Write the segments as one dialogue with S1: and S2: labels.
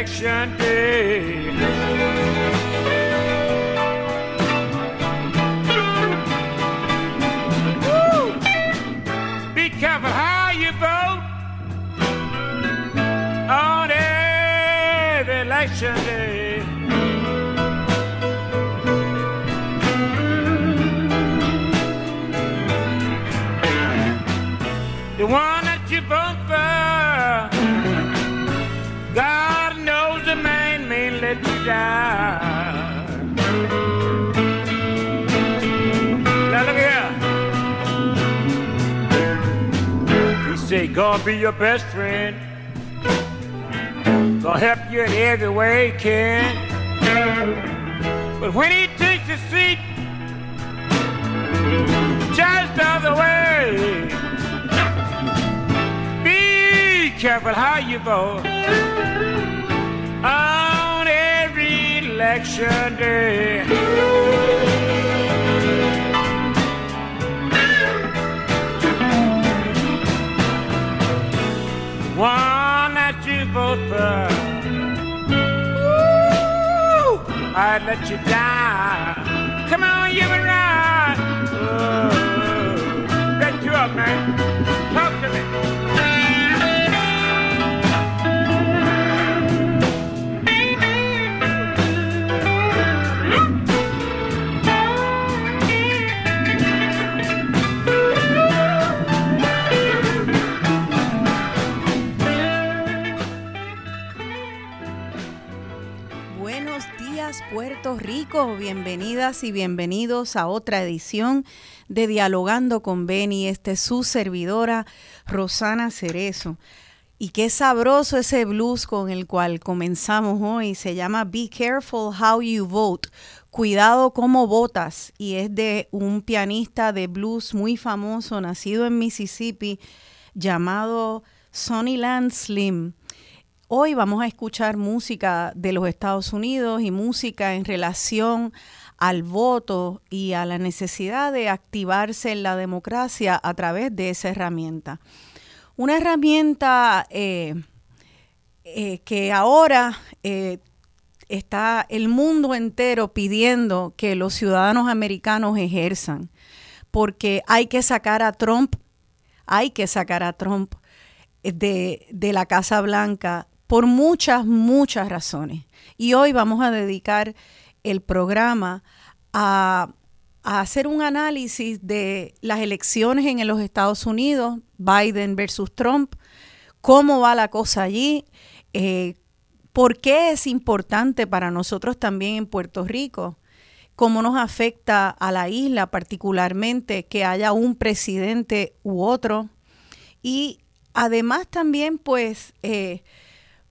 S1: election day. He be your best friend. Gonna help you in every way he can. But when he takes a seat, just the other way. Be careful how you vote on every election day. Ooh, I'd let you down. Come on, you and ride. Oh, bet you up, man. Talk to me.
S2: Puerto Rico, bienvenidas y bienvenidos a otra edición de Dialogando con Beni. Este es su servidora Rosana Cerezo. Y qué sabroso ese blues con el cual comenzamos hoy. Se llama Be Careful How You Vote. Cuidado cómo votas. Y es de un pianista de blues muy famoso, nacido en Mississippi, llamado Sonny Land Slim. Hoy vamos a escuchar música de los Estados Unidos y música en relación al voto y a la necesidad de activarse en la democracia a través de esa herramienta. Una herramienta eh, eh, que ahora eh, está el mundo entero pidiendo que los ciudadanos americanos ejerzan, porque hay que sacar a Trump, hay que sacar a Trump de, de la Casa Blanca por muchas, muchas razones. Y hoy vamos a dedicar el programa a, hacer un análisis de las elecciones en los Estados Unidos, Biden versus Trump, cómo va la cosa allí, eh, por qué es importante para nosotros también en Puerto Rico, cómo nos afecta a la isla particularmente que haya un presidente u otro. Y además también, pues, eh,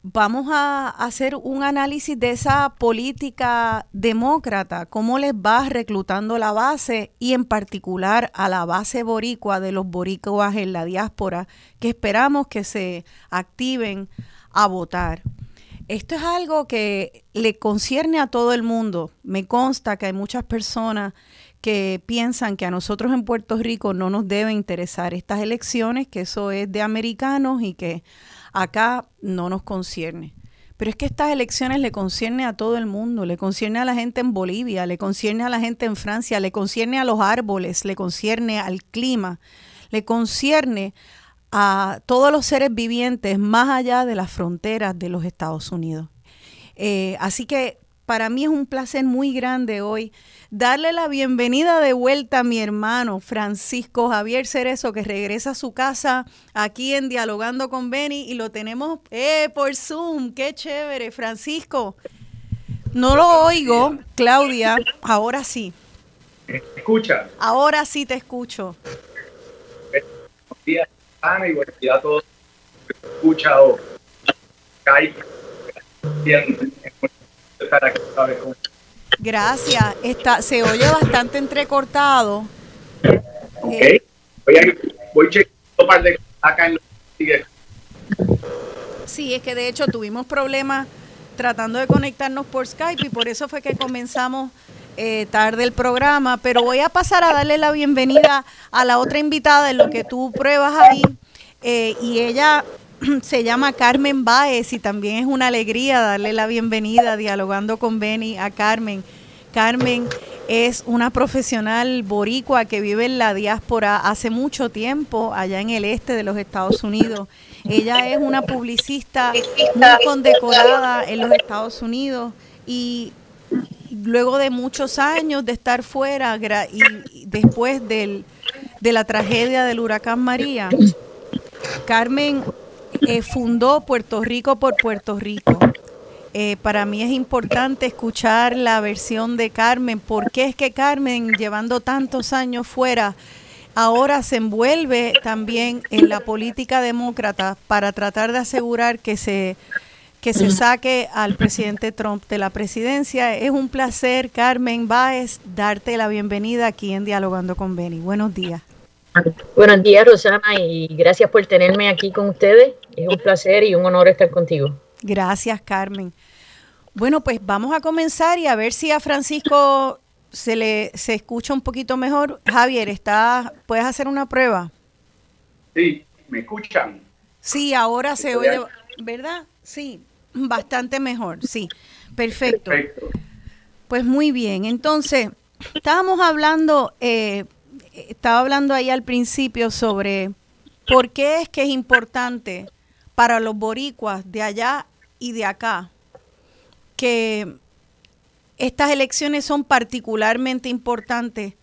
S2: vamos a hacer un análisis de esa política demócrata, cómo les va reclutando la base y en particular a la base boricua de los boricuas en la diáspora, que esperamos que se activen a votar. Esto es algo que le concierne a todo el mundo. Me consta que hay muchas personas que piensan que a nosotros en Puerto Rico no nos debe interesar estas elecciones, que eso es de americanos y que acá no nos concierne. Pero es que estas elecciones le concierne a todo el mundo, le concierne a la gente en Bolivia, le concierne a la gente en Francia, le concierne a los árboles, le concierne al clima, le concierne a todos los seres vivientes más allá de las fronteras de los Estados Unidos. Eh, así que para mí es un placer muy grande hoy darle la bienvenida de vuelta a mi hermano Francisco Javier Cerezo, que regresa a su casa aquí en Dialogando con Beni y lo tenemos eh, por Zoom. Qué chévere, Francisco. No lo oigo, Claudia. Ahora sí.
S3: escucha?
S2: Ahora sí te escucho.
S3: Buenos días, Ana, y buenos días a todos escucha o
S2: Gracias. Está, se oye bastante entrecortado.
S3: Ok. Voy, a, voy chequeando un par de acá en los
S2: Sí, es que de hecho tuvimos problemas tratando de conectarnos por Skype y por eso fue que comenzamos eh, tarde el programa, pero voy a pasar a darle la bienvenida a la otra invitada en lo que tú pruebas ahí eh, y ella se llama Carmen Baez y también es una alegría darle la bienvenida dialogando con Benny a Carmen. Carmen es una profesional boricua que vive en la diáspora hace mucho tiempo allá en el este de los Estados Unidos. Ella es una publicista muy condecorada en los Estados Unidos y luego de muchos años de estar fuera y después del, de la tragedia del huracán María, Carmen eh, fundó Puerto Rico por Puerto Rico. Eh, para mí es importante escuchar la versión de Carmen. ¿Por qué es que Carmen, llevando tantos años fuera, ahora se envuelve también en la política demócrata para tratar de asegurar que se que se saque al presidente Trump de la presidencia. Es un placer, Carmen Báez, darte la bienvenida aquí en Dialogando con Beni. Buenos días.
S4: Buenos días, Rosana, y gracias por tenerme aquí con ustedes. Es un placer y un honor estar contigo.
S2: Gracias, Carmen. Bueno, pues vamos a comenzar y a ver si a Francisco se le se escucha un poquito mejor. Javier, ¿está, ¿puedes hacer una prueba?
S3: Sí, ¿me escuchan?
S2: Sí, ahora se oye, ¿verdad? Sí, bastante mejor, sí. Perfecto. Pues muy bien, entonces, estábamos hablando, eh, estaba hablando ahí al principio sobre por qué es que es importante para los boricuas de allá y de acá que estas elecciones son particularmente importantes,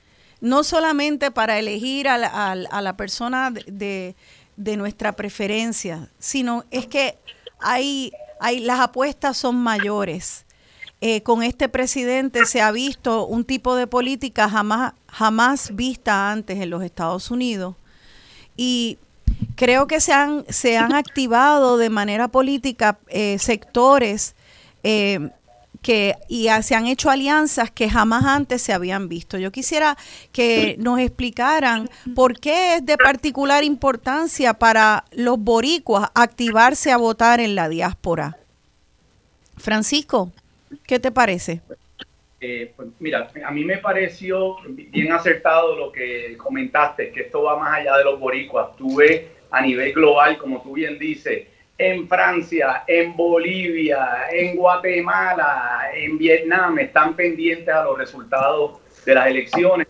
S2: no solamente para elegir a la, persona de, de, nuestra preferencia, sino es que hay, hay, las apuestas son mayores. Eh, con este presidente se ha visto un tipo de política jamás, jamás vista antes en los Estados Unidos. Y creo que se han, se han activado de manera política eh, sectores eh, que, y se han hecho alianzas que jamás antes se habían visto. Yo quisiera que nos explicaran por qué es de particular importancia para los boricuas activarse a votar en la diáspora. Francisco, ¿qué te parece?
S3: Eh, pues mira, a mí me pareció bien acertado lo que comentaste, que esto va más allá de los boricuas. Tuve a nivel global, como tú bien dices, en Francia, en Bolivia, en Guatemala, en Vietnam, están pendientes a los resultados de las elecciones.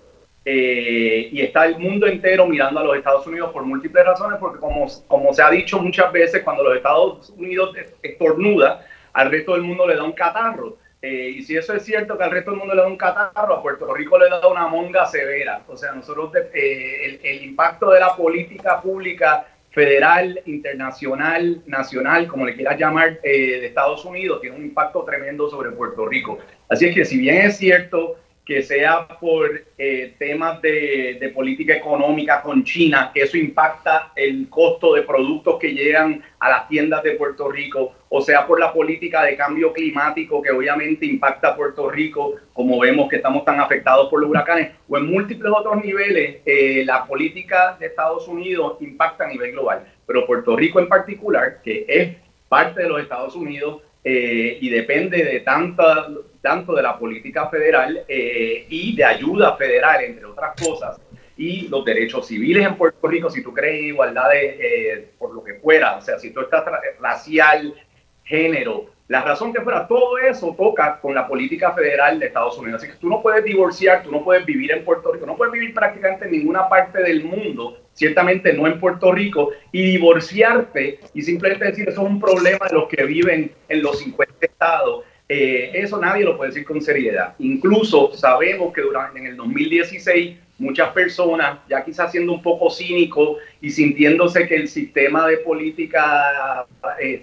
S3: Eh, y está el mundo entero mirando a los Estados Unidos por múltiples razones, porque como, como se ha dicho muchas veces, cuando los Estados Unidos estornuda, al resto del mundo le da un catarro. Eh, y si eso es cierto que al resto del mundo le da un catarro, a Puerto Rico le da una monga severa. O sea, nosotros eh, el, el impacto de la política pública federal, internacional, nacional, como le quieras llamar, eh, de Estados Unidos, tiene un impacto tremendo sobre Puerto Rico. Así es que si bien es cierto que sea por eh, temas de, política económica con China, que eso impacta el costo de productos que llegan a las tiendas de Puerto Rico, o sea por la política de cambio climático que obviamente impacta a Puerto Rico, como vemos que estamos tan afectados por los huracanes, o en múltiples otros niveles, eh, la política de Estados Unidos impacta a nivel global. Pero Puerto Rico en particular, que es parte de los Estados Unidos, eh, y depende de tanta, tanto de la política federal eh, y de ayuda federal, entre otras cosas, y los derechos civiles en Puerto Rico, si tú crees igualdad de, eh, por lo que fuera, o sea, si tú estás racial, género, la razón que fuera, todo eso toca con la política federal de Estados Unidos. Así que tú no puedes divorciar, tú no puedes vivir en Puerto Rico, no puedes vivir prácticamente en ninguna parte del mundo, ciertamente no en Puerto Rico, y divorciarte y simplemente decir eso es un problema de los que viven en los 50 estados. Eh, eso nadie lo puede decir con seriedad. Incluso sabemos que durante en el 2016 muchas personas, ya quizás siendo un poco cínico y sintiéndose que el sistema de política eh,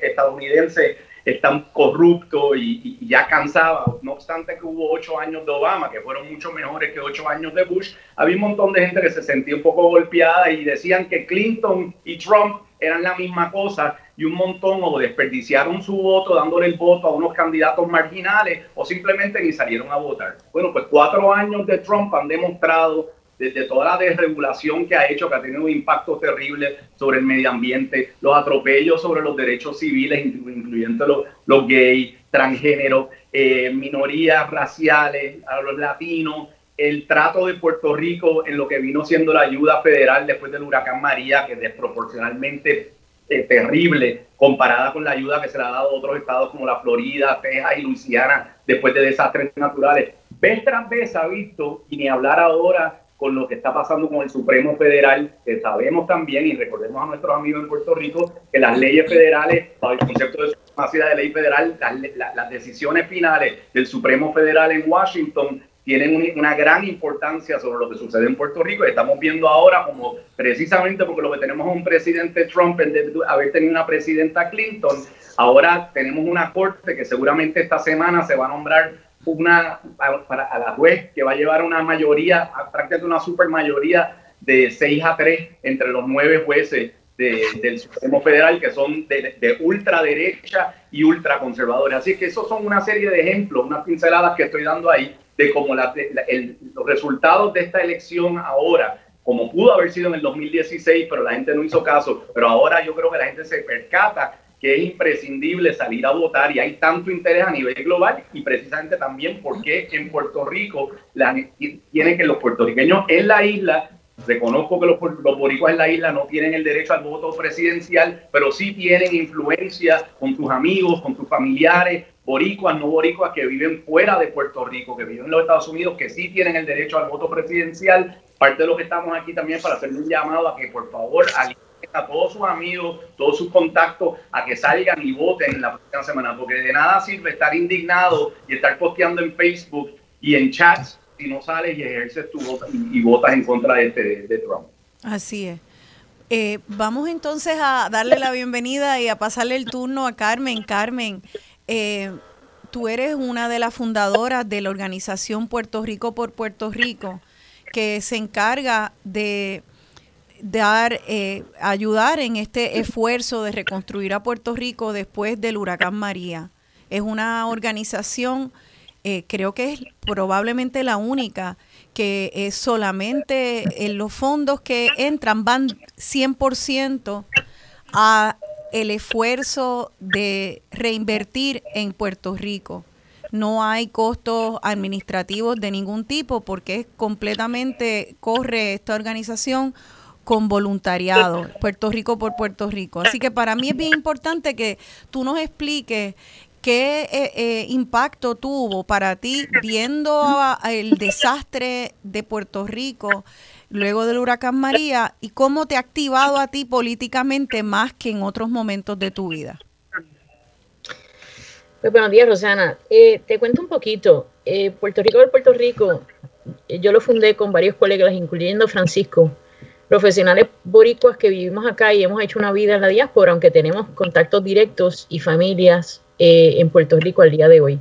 S3: estadounidense es tan corrupto y, ya cansaba, no obstante que hubo ocho años de Obama, que fueron mucho mejores que ocho años de Bush, había un montón de gente que se sentía un poco golpeada y decían que Clinton y Trump eran la misma cosa y un montón o desperdiciaron su voto dándole el voto a unos candidatos marginales o simplemente ni salieron a votar. Bueno, pues cuatro años de Trump han demostrado desde toda la desregulación que ha hecho, que ha tenido un impacto terrible sobre el medio ambiente, los atropellos sobre los derechos civiles, incluyendo los, los gays, transgéneros, eh, minorías raciales, a los latinos, el trato de Puerto Rico en lo que vino siendo la ayuda federal después del huracán María, que desproporcionalmente eh, terrible comparada con la ayuda que se le ha dado a otros estados como la Florida, Texas y Luisiana después de desastres naturales. Vez tras ha visto, y ni hablar ahora con lo que está pasando con el Supremo Federal, que sabemos también, y recordemos a nuestros amigos en Puerto Rico, que las leyes federales, el concepto de supremacía de ley federal, las decisiones finales del Supremo Federal en Washington tienen una gran importancia sobre lo que sucede en Puerto Rico. Estamos viendo ahora como precisamente porque lo que tenemos es un presidente Trump en de haber tenido una presidenta Clinton, ahora tenemos una corte que seguramente esta semana se va a nombrar una para a la juez que va a llevar una mayoría, prácticamente una super mayoría de 6 a 3 entre los nueve jueces del Supremo Federal que son de, de, ultraderecha y ultraconservadores. Así que esos son una serie de ejemplos, unas pinceladas que estoy dando ahí de cómo los resultados de esta elección ahora, como pudo haber sido en el 2016, pero la gente no hizo caso, pero ahora yo creo que la gente se percata que es imprescindible salir a votar y hay tanto interés a nivel global y precisamente también porque en Puerto Rico la, tienen que los puertorriqueños en la isla Reconozco que los, los, boricuas en la isla no tienen el derecho al voto presidencial, pero sí tienen influencia con sus amigos, con sus familiares, boricuas, no boricuas que viven fuera de Puerto Rico, que viven en los Estados Unidos, que sí tienen el derecho al voto presidencial. Parte de lo que estamos aquí también para hacerle un llamado a que por favor a todos sus amigos, todos sus contactos a que salgan y voten en la próxima semana, porque de nada sirve estar indignado y estar posteando en Facebook y en chats si no sales y ejerces tu voto y, votas en contra de, este, de Trump.
S2: Así es. Eh, vamos entonces a darle la bienvenida y a pasarle el turno a Carmen. Carmen, eh, tú eres una de las fundadoras de la organización Puerto Rico por Puerto Rico, que se encarga de dar, eh, ayudar en este esfuerzo de reconstruir a Puerto Rico después del huracán María. Es una organización, eh, creo que es probablemente la única, que es solamente en los fondos que entran van 100% a el esfuerzo de reinvertir en Puerto Rico. No hay costos administrativos de ningún tipo porque es completamente corre esta organización con voluntariado, Puerto Rico por Puerto Rico. Así que para mí es bien importante que tú nos expliques qué eh, eh, impacto tuvo para ti viendo el desastre de Puerto Rico luego del huracán María y cómo te ha activado a ti políticamente más que en otros momentos de tu vida.
S4: Pues buenos días, Rosana. Eh, te cuento un poquito. Eh, Puerto Rico del Puerto Rico, eh, yo lo fundé con varios colegas, incluyendo Francisco, profesionales boricuas que vivimos acá y hemos hecho una vida en la diáspora, aunque tenemos contactos directos y familias en Puerto Rico al día de hoy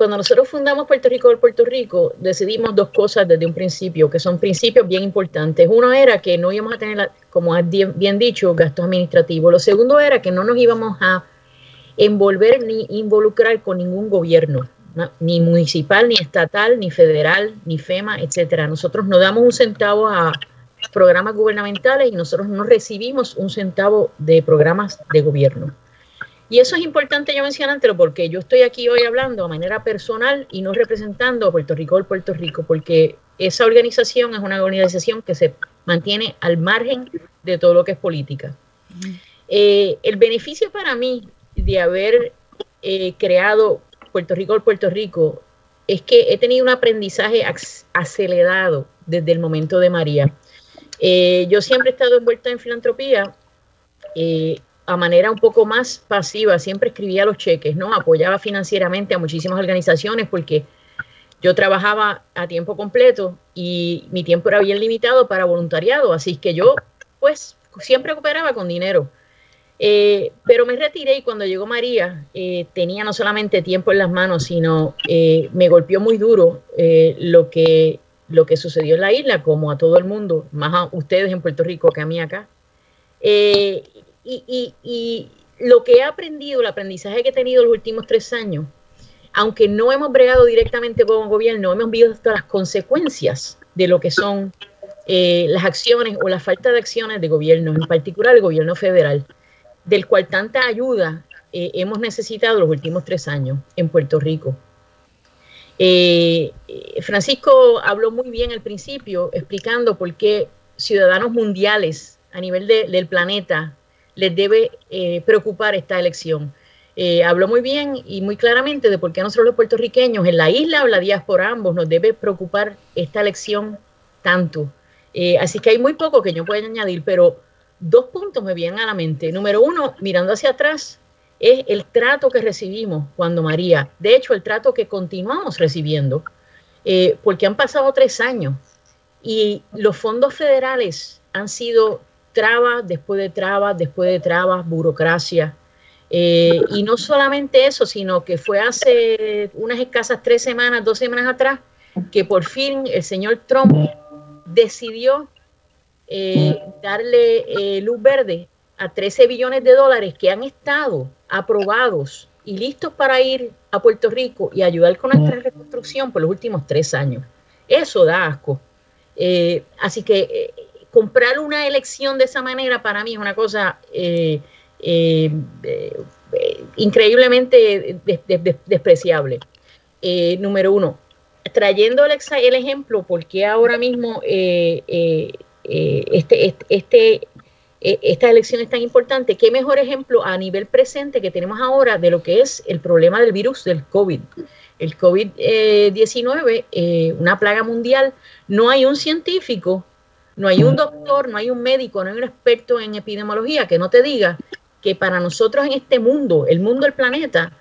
S4: cuando nosotros fundamos Puerto Rico del Puerto Rico, decidimos dos cosas desde un principio, que son principios bien importantes. Uno era que no íbamos a tener, como has bien dicho, gastos administrativos. Lo segundo era que no nos íbamos a envolver ni involucrar con ningún gobierno, ni municipal, ni estatal, ni federal, ni FEMA, etcétera. Nosotros no damos un centavo a programas gubernamentales y nosotros no recibimos un centavo de programas de gobierno. Y eso es importante yo mencionártelo porque yo estoy aquí hoy hablando de manera personal y no representando a Puerto Rico o Puerto Rico, porque esa organización es una organización que se mantiene al margen de todo lo que es política. Eh, el beneficio para mí de haber eh, creado Puerto Rico o Puerto Rico es que he tenido un aprendizaje acelerado desde el momento de María. Eh, yo siempre he estado envuelta en filantropía a manera un poco más pasiva, siempre escribía los cheques, ¿no? Apoyaba financieramente a muchísimas organizaciones porque yo trabajaba a tiempo completo y mi tiempo era bien limitado para voluntariado, así que yo pues siempre cooperaba con dinero. Eh, pero me retiré y cuando llegó María eh, tenía no solamente tiempo en las manos, sino eh, me golpeó muy duro lo, que, lo que sucedió en la isla, como a todo el mundo, más a ustedes en Puerto Rico que a mí acá y, lo que he aprendido, el aprendizaje que he tenido los últimos tres años, aunque no hemos bregado directamente con el gobierno, hemos visto las consecuencias de lo que son eh, las acciones o la falta de acciones de gobierno, en particular el gobierno federal, del cual tanta ayuda eh, hemos necesitado los últimos tres años en Puerto Rico. Eh, Francisco habló muy bien al principio explicando por qué ciudadanos mundiales a nivel del planeta, les debe eh, preocupar esta elección. Eh, habló muy bien y muy claramente de por qué a nosotros los puertorriqueños, en la isla o la diáspora, ambos, nos debe preocupar esta elección tanto. Eh, así que hay muy poco que yo pueda añadir, pero dos puntos me vienen a la mente. Número uno, mirando hacia atrás, es el trato que recibimos cuando María, de hecho, el trato que continuamos recibiendo, porque han pasado tres años y los fondos federales han sido trabas después de trabas, después de trabas, burocracia. Eh, y no solamente eso, sino que fue hace unas escasas tres semanas, dos semanas atrás, que por fin el señor Trump decidió eh, darle eh, luz verde a 13 billones de dólares que han estado aprobados y listos para ir a Puerto Rico y ayudar con nuestra reconstrucción por los últimos tres años. Eso da asco. así que comprar una elección de esa manera para mí es una cosa eh, eh, eh, increíblemente despreciable. número uno, trayendo el, ejemplo, porque ahora mismo este, este, este, esta elección es tan importante, qué mejor ejemplo a nivel presente que tenemos ahora de lo que es el problema del virus del COVID. El COVID-19, una plaga mundial, no hay un científico no hay un doctor, no hay un médico, no hay un experto en epidemiología que no te diga que para nosotros en este mundo, el mundo del planeta,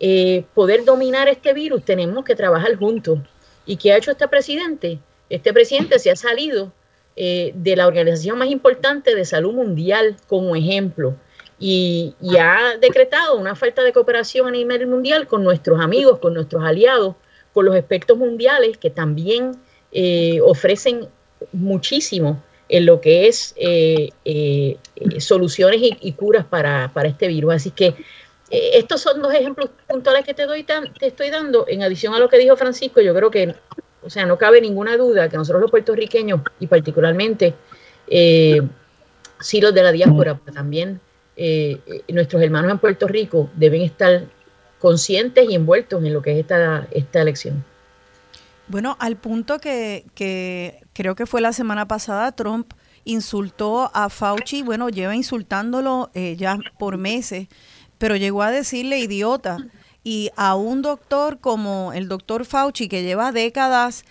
S4: eh, poder dominar este virus tenemos que trabajar juntos. ¿Y qué ha hecho este presidente? Este presidente se ha salido eh, de la organización más importante de salud mundial como ejemplo y, ha decretado una falta de cooperación a nivel mundial con nuestros amigos, con nuestros aliados, con los expertos mundiales que también eh, ofrecen muchísimo en lo que es eh, eh, soluciones y, curas para, este virus. Así que eh, estos son dos ejemplos puntuales que te, doy te estoy dando. En adición a lo que dijo Francisco, yo creo que, o sea, no cabe ninguna duda que nosotros los puertorriqueños y particularmente sí los de la diáspora, también nuestros hermanos en Puerto Rico deben estar conscientes y envueltos en lo que es esta, esta elección.
S2: Bueno, al punto que, que creo que fue la semana pasada, Trump insultó a Fauci, bueno, lleva insultándolo eh, ya por meses, pero llegó a decirle idiota. Y a un doctor como el doctor Fauci, que lleva décadas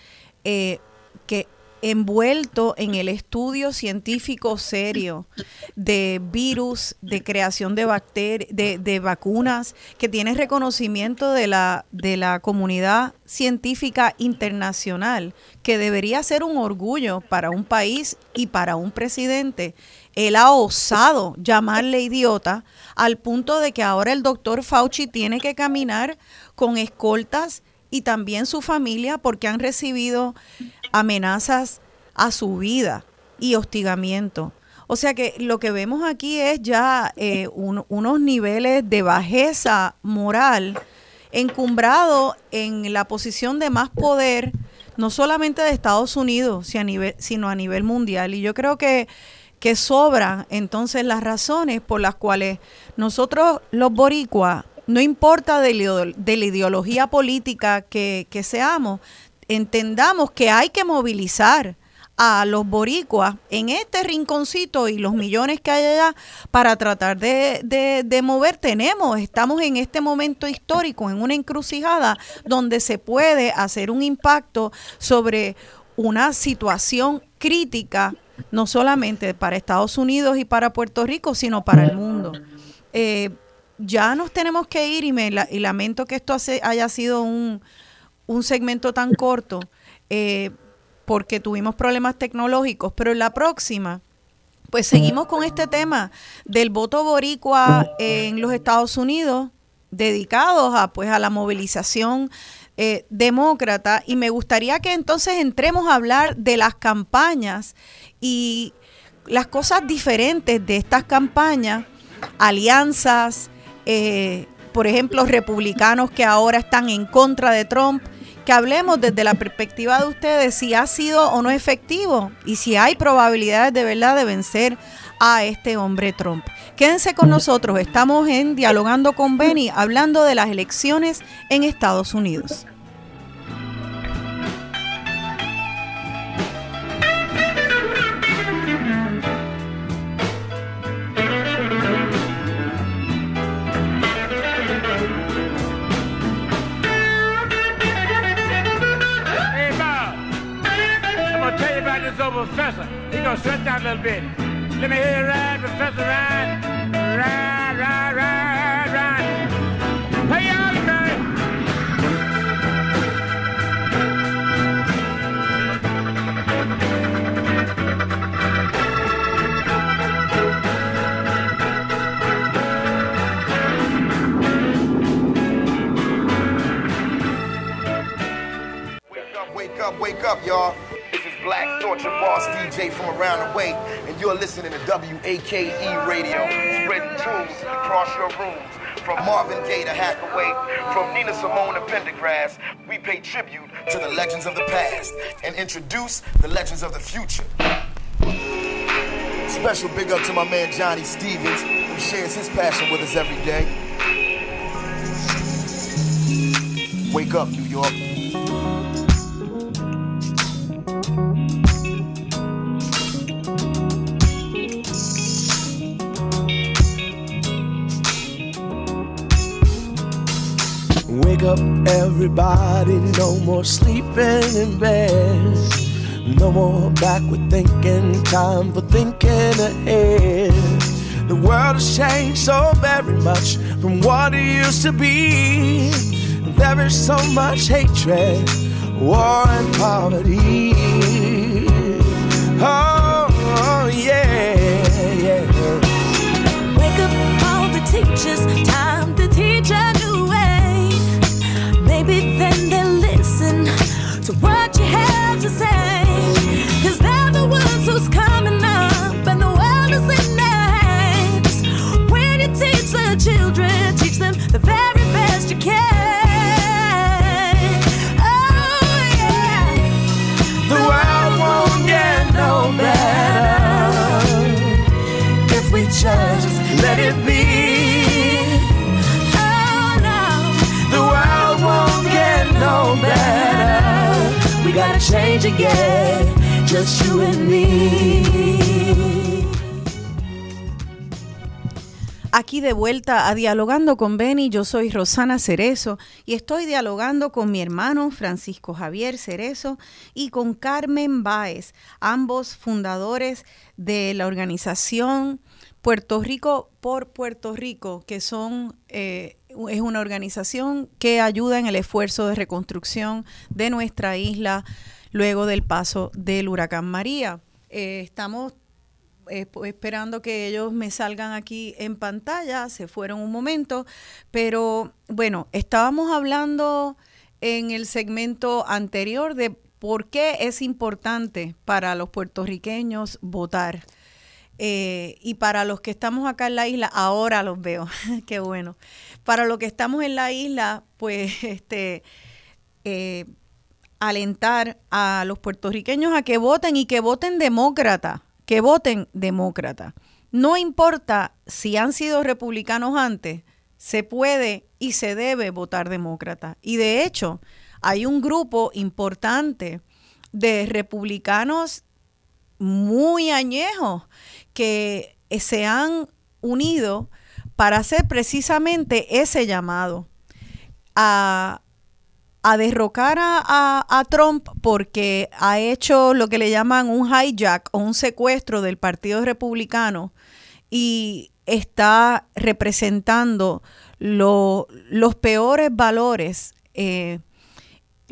S2: eh, que envuelto en el estudio científico serio de virus, de creación de, de, vacunas, que tiene reconocimiento de la, de la comunidad científica internacional, que debería ser un orgullo para un país y para un presidente. Él ha osado llamarle idiota al punto de que ahora el doctor Fauci tiene que caminar con escoltas y también su familia porque han recibido amenazas a su vida y hostigamiento. O sea que lo que vemos aquí es ya eh, unos niveles de bajeza moral encumbrado en la posición de más poder, no solamente de Estados Unidos, sino a nivel mundial. Y yo creo que, que sobran entonces las razones por las cuales nosotros los boricuas no importa de, la ideología política que, seamos, entendamos que hay que movilizar a los boricuas en este rinconcito y los millones que hay allá para tratar de, de, mover. Tenemos, estamos en este momento histórico, en una encrucijada donde se puede hacer un impacto sobre una situación crítica, no solamente para Estados Unidos y para Puerto Rico, sino para el mundo. Eh, ya nos tenemos que ir y, me, y lamento que esto haya sido un, segmento tan corto eh, porque tuvimos problemas tecnológicos, pero en la próxima, pues seguimos con este tema del voto boricua en los Estados Unidos, dedicados a, pues, a la movilización eh, demócrata. Y me gustaría que entonces entremos a hablar de las campañas y las cosas diferentes de estas campañas, alianzas, eh, por ejemplo, republicanos que ahora están en contra de Trump, que hablemos desde la perspectiva de ustedes si ha sido o no efectivo y si hay probabilidades de verdad de vencer a este hombre Trump. Quédense con nosotros, estamos en Dialogando con Benny, hablando de las elecciones en Estados Unidos.
S1: Bust out a little bit. Let me hear you ride, Professor Ride. Ride, ride, ride, ride. Hey, y'all,
S5: Wake up, Wake up, wake up, y'all. Black Torture Boss DJ from around the way, and you're listening to WAKE Radio, spreading tunes across your rooms. From Marvin Gaye to Hackaway, from Nina Simone to Pendergrass, we pay tribute to the legends of the past and introduce the legends of the future. Special big up to my man Johnny Stevens, who shares his passion with us every day. Wake up, New York.
S6: Wake up, everybody, no more sleeping in bed. No more backward thinking, time for thinking ahead. The world has changed so very much from what it used to be. There is so much hatred, war, and poverty. Oh, just let it be.
S7: Oh.
S6: We gotta change again, just you and me.
S2: Aquí de vuelta a Dialogando con Beni, yo soy Rosana Cerezo y estoy dialogando con mi hermano Francisco Javier Cerezo y con Carmen Báez, ambos fundadores de la organización Puerto Rico por Puerto Rico, que son eh, es una organización que ayuda en el esfuerzo de reconstrucción de nuestra isla luego del paso del huracán María. Eh, estamos eh, pues, esperando que ellos me salgan aquí en pantalla, se fueron un momento, pero bueno, estábamos hablando en el segmento anterior de por qué es importante para los puertorriqueños votar. Eh, y para los que estamos acá en la isla, ahora los veo, qué bueno. Para los que estamos en la isla, pues este eh, alentar a los puertorriqueños a que voten y que voten demócrata, que voten demócrata. No importa si han sido republicanos antes, se puede y se debe votar demócrata. Y de hecho, hay un grupo importante de republicanos muy añejos que se han unido para hacer precisamente ese llamado a, a derrocar a, a, Trump porque ha hecho lo que le llaman un hijack o un secuestro del Partido Republicano y está representando lo, los peores valores. Eh,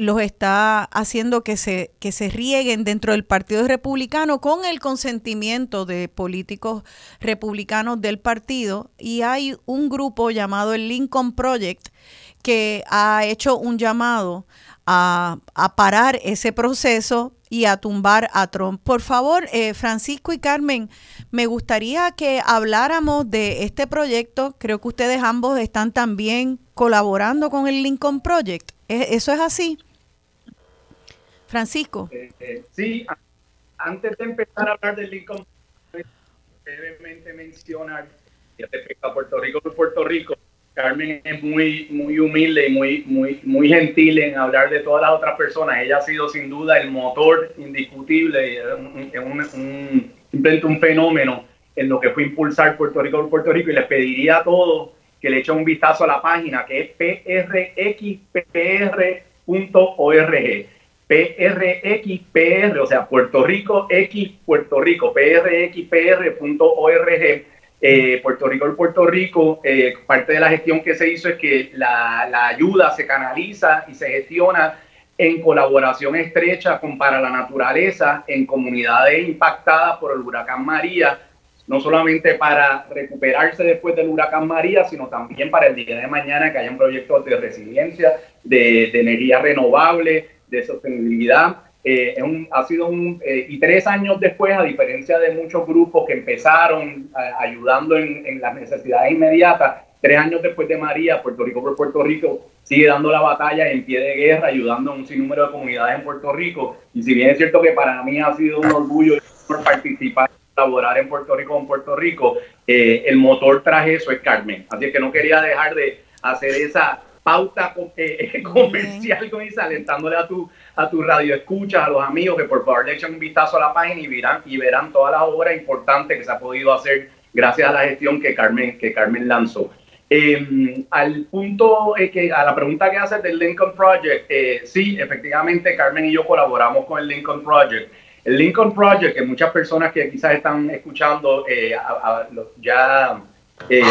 S2: los está haciendo que se, que se rieguen dentro del Partido Republicano con el consentimiento de políticos republicanos del partido. Y hay un grupo llamado el Lincoln Project que ha hecho un llamado a, a parar ese proceso y a tumbar a Trump. Por favor, eh, Francisco y Carmen, me gustaría que habláramos de este proyecto. Creo que ustedes ambos están también colaborando con el Lincoln Project. ¿Eso es así? Francisco.
S3: Eh, eh, sí, antes de empezar a hablar del Lincoln, brevemente mencionar respecto a Puerto Rico Puerto Rico, Carmen es muy, muy humilde y muy, muy, muy gentil en hablar de todas las otras personas. Ella ha sido sin duda el motor indiscutible, un, un, un fenómeno en lo que fue impulsar Puerto Rico por Puerto Rico y les pediría a todos que le echen un vistazo a la página que es prxpr.org PRXPR, o sea, Puerto Rico X Puerto Rico, prxpr.org. Eh, Puerto Rico el Puerto Rico, eh, parte de la gestión que se hizo es que la, la ayuda se canaliza y se gestiona en colaboración estrecha con Para la Naturaleza en comunidades impactadas por el huracán María, no solamente para recuperarse después del huracán María, sino también para el día de mañana que hayan proyectos de resiliencia, de energía renovable, de sostenibilidad. Eh, un- ha sido un, eh, y tres años después, a diferencia de muchos grupos que empezaron eh, ayudando en, en las necesidades inmediatas, tres años después de María, Puerto Rico por Puerto Rico sigue dando la batalla en pie de guerra, ayudando a un sinnúmero de comunidades en Puerto Rico. Y si bien es cierto que para mí ha sido un orgullo participar, colaborar en Puerto Rico con Puerto Rico, eh, el motor tras eso es Carmen. Así que no quería dejar de hacer esa pauta eh, comercial con Isa, alentándole a tu, a tu radio escucha, a los amigos que por favor le echen un vistazo a la página y verán, y verán todas las obras importantes que se ha podido hacer gracias a la gestión que Carmen, que Carmen lanzó. Eh, al punto eh, que a la pregunta que haces del Lincoln Project, eh, sí, efectivamente Carmen y yo colaboramos con el Lincoln Project. El Lincoln Project, que muchas personas que quizás están escuchando eh, a- a- ya eh,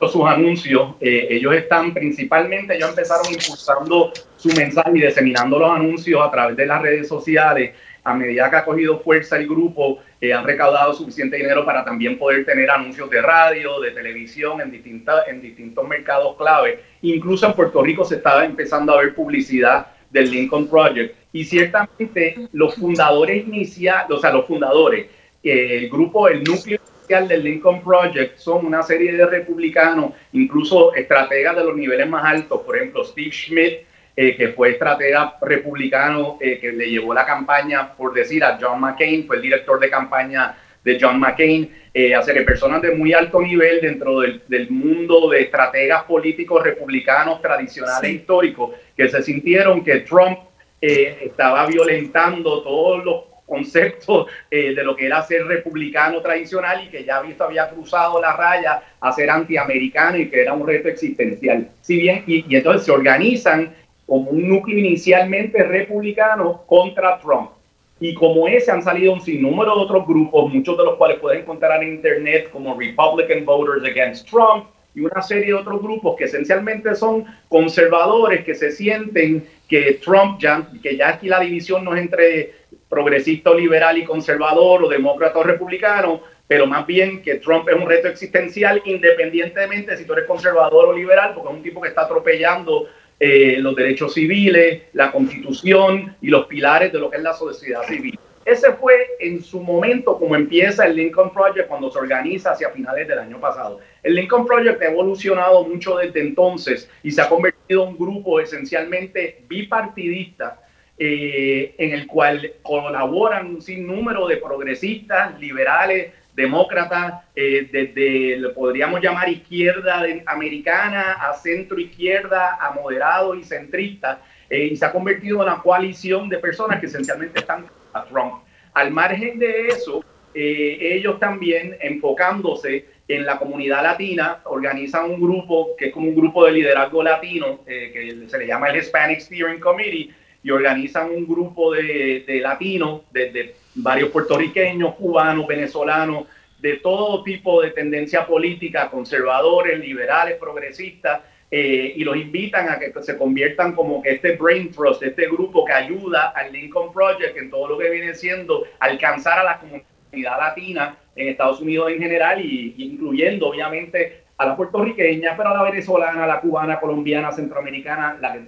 S3: sus anuncios, eh, ellos están principalmente, ellos empezaron impulsando su mensaje y diseminando los anuncios a través de las redes sociales. A medida que ha cogido fuerza el grupo, eh, han recaudado suficiente dinero para también poder tener anuncios de radio, de televisión en, distintas, en distintos mercados clave. Incluso en Puerto Rico se estaba empezando a ver publicidad del Lincoln Project. Y ciertamente los fundadores iniciales, o sea, los fundadores, eh, el grupo, el núcleo del Lincoln Project son una serie de republicanos, incluso estrategas de los niveles más altos, por ejemplo, Steve Schmidt, eh, que fue estratega republicano eh, que le llevó la campaña, por decir, a John McCain, fue el director de campaña de John McCain, eh, así que personas de muy alto nivel dentro del, del mundo de estrategas políticos republicanos tradicionales
S2: Sí.
S3: históricos que se sintieron que Trump eh, estaba violentando todos los conceptos eh, de lo que era ser republicano tradicional y que ya visto había cruzado la raya a ser antiamericano y que era un reto existencial. Si bien, y, entonces se organizan como un núcleo inicialmente republicano contra Trump. Y como ese han salido un sinnúmero de otros grupos, muchos de los cuales pueden encontrar en internet como Republican Voters Against Trump y una serie de otros grupos que esencialmente son conservadores que se sienten que Trump ya, que ya aquí la división no es entre progresista liberal y conservador o demócrata o republicano, pero más bien que Trump es un reto existencial independientemente de si tú eres conservador o liberal, porque es un tipo que está atropellando eh, los derechos civiles, la constitución y los pilares de lo que es la sociedad civil. Ese fue en su momento como empieza el Lincoln Project cuando se organiza hacia finales del año pasado. El Lincoln Project ha evolucionado mucho desde entonces y se ha convertido en un grupo esencialmente bipartidista eh, en el cual colaboran un sinnúmero de progresistas, liberales, demócratas, eh, desde, lo podríamos llamar izquierda de- americana a centro izquierda, a moderado y centrista, eh, y se ha convertido en una coalición de personas que esencialmente están a Trump. Al margen de eso, eh, ellos también enfocándose en la comunidad latina, organizan un grupo que es como un grupo de liderazgo latino, eh, que se le llama el Hispanic Steering Committee, y organizan un grupo de, de latinos, de, varios puertorriqueños, cubanos, venezolanos, de todo tipo de tendencia política, conservadores, liberales, progresistas, eh, y los invitan a que se conviertan como que este brain trust, este grupo que ayuda al Lincoln Project en todo lo que viene siendo alcanzar a la comunidad latina en Estados Unidos en general y incluyendo obviamente a la puertorriqueña, pero a la venezolana, a la cubana, colombiana, centroamericana, la que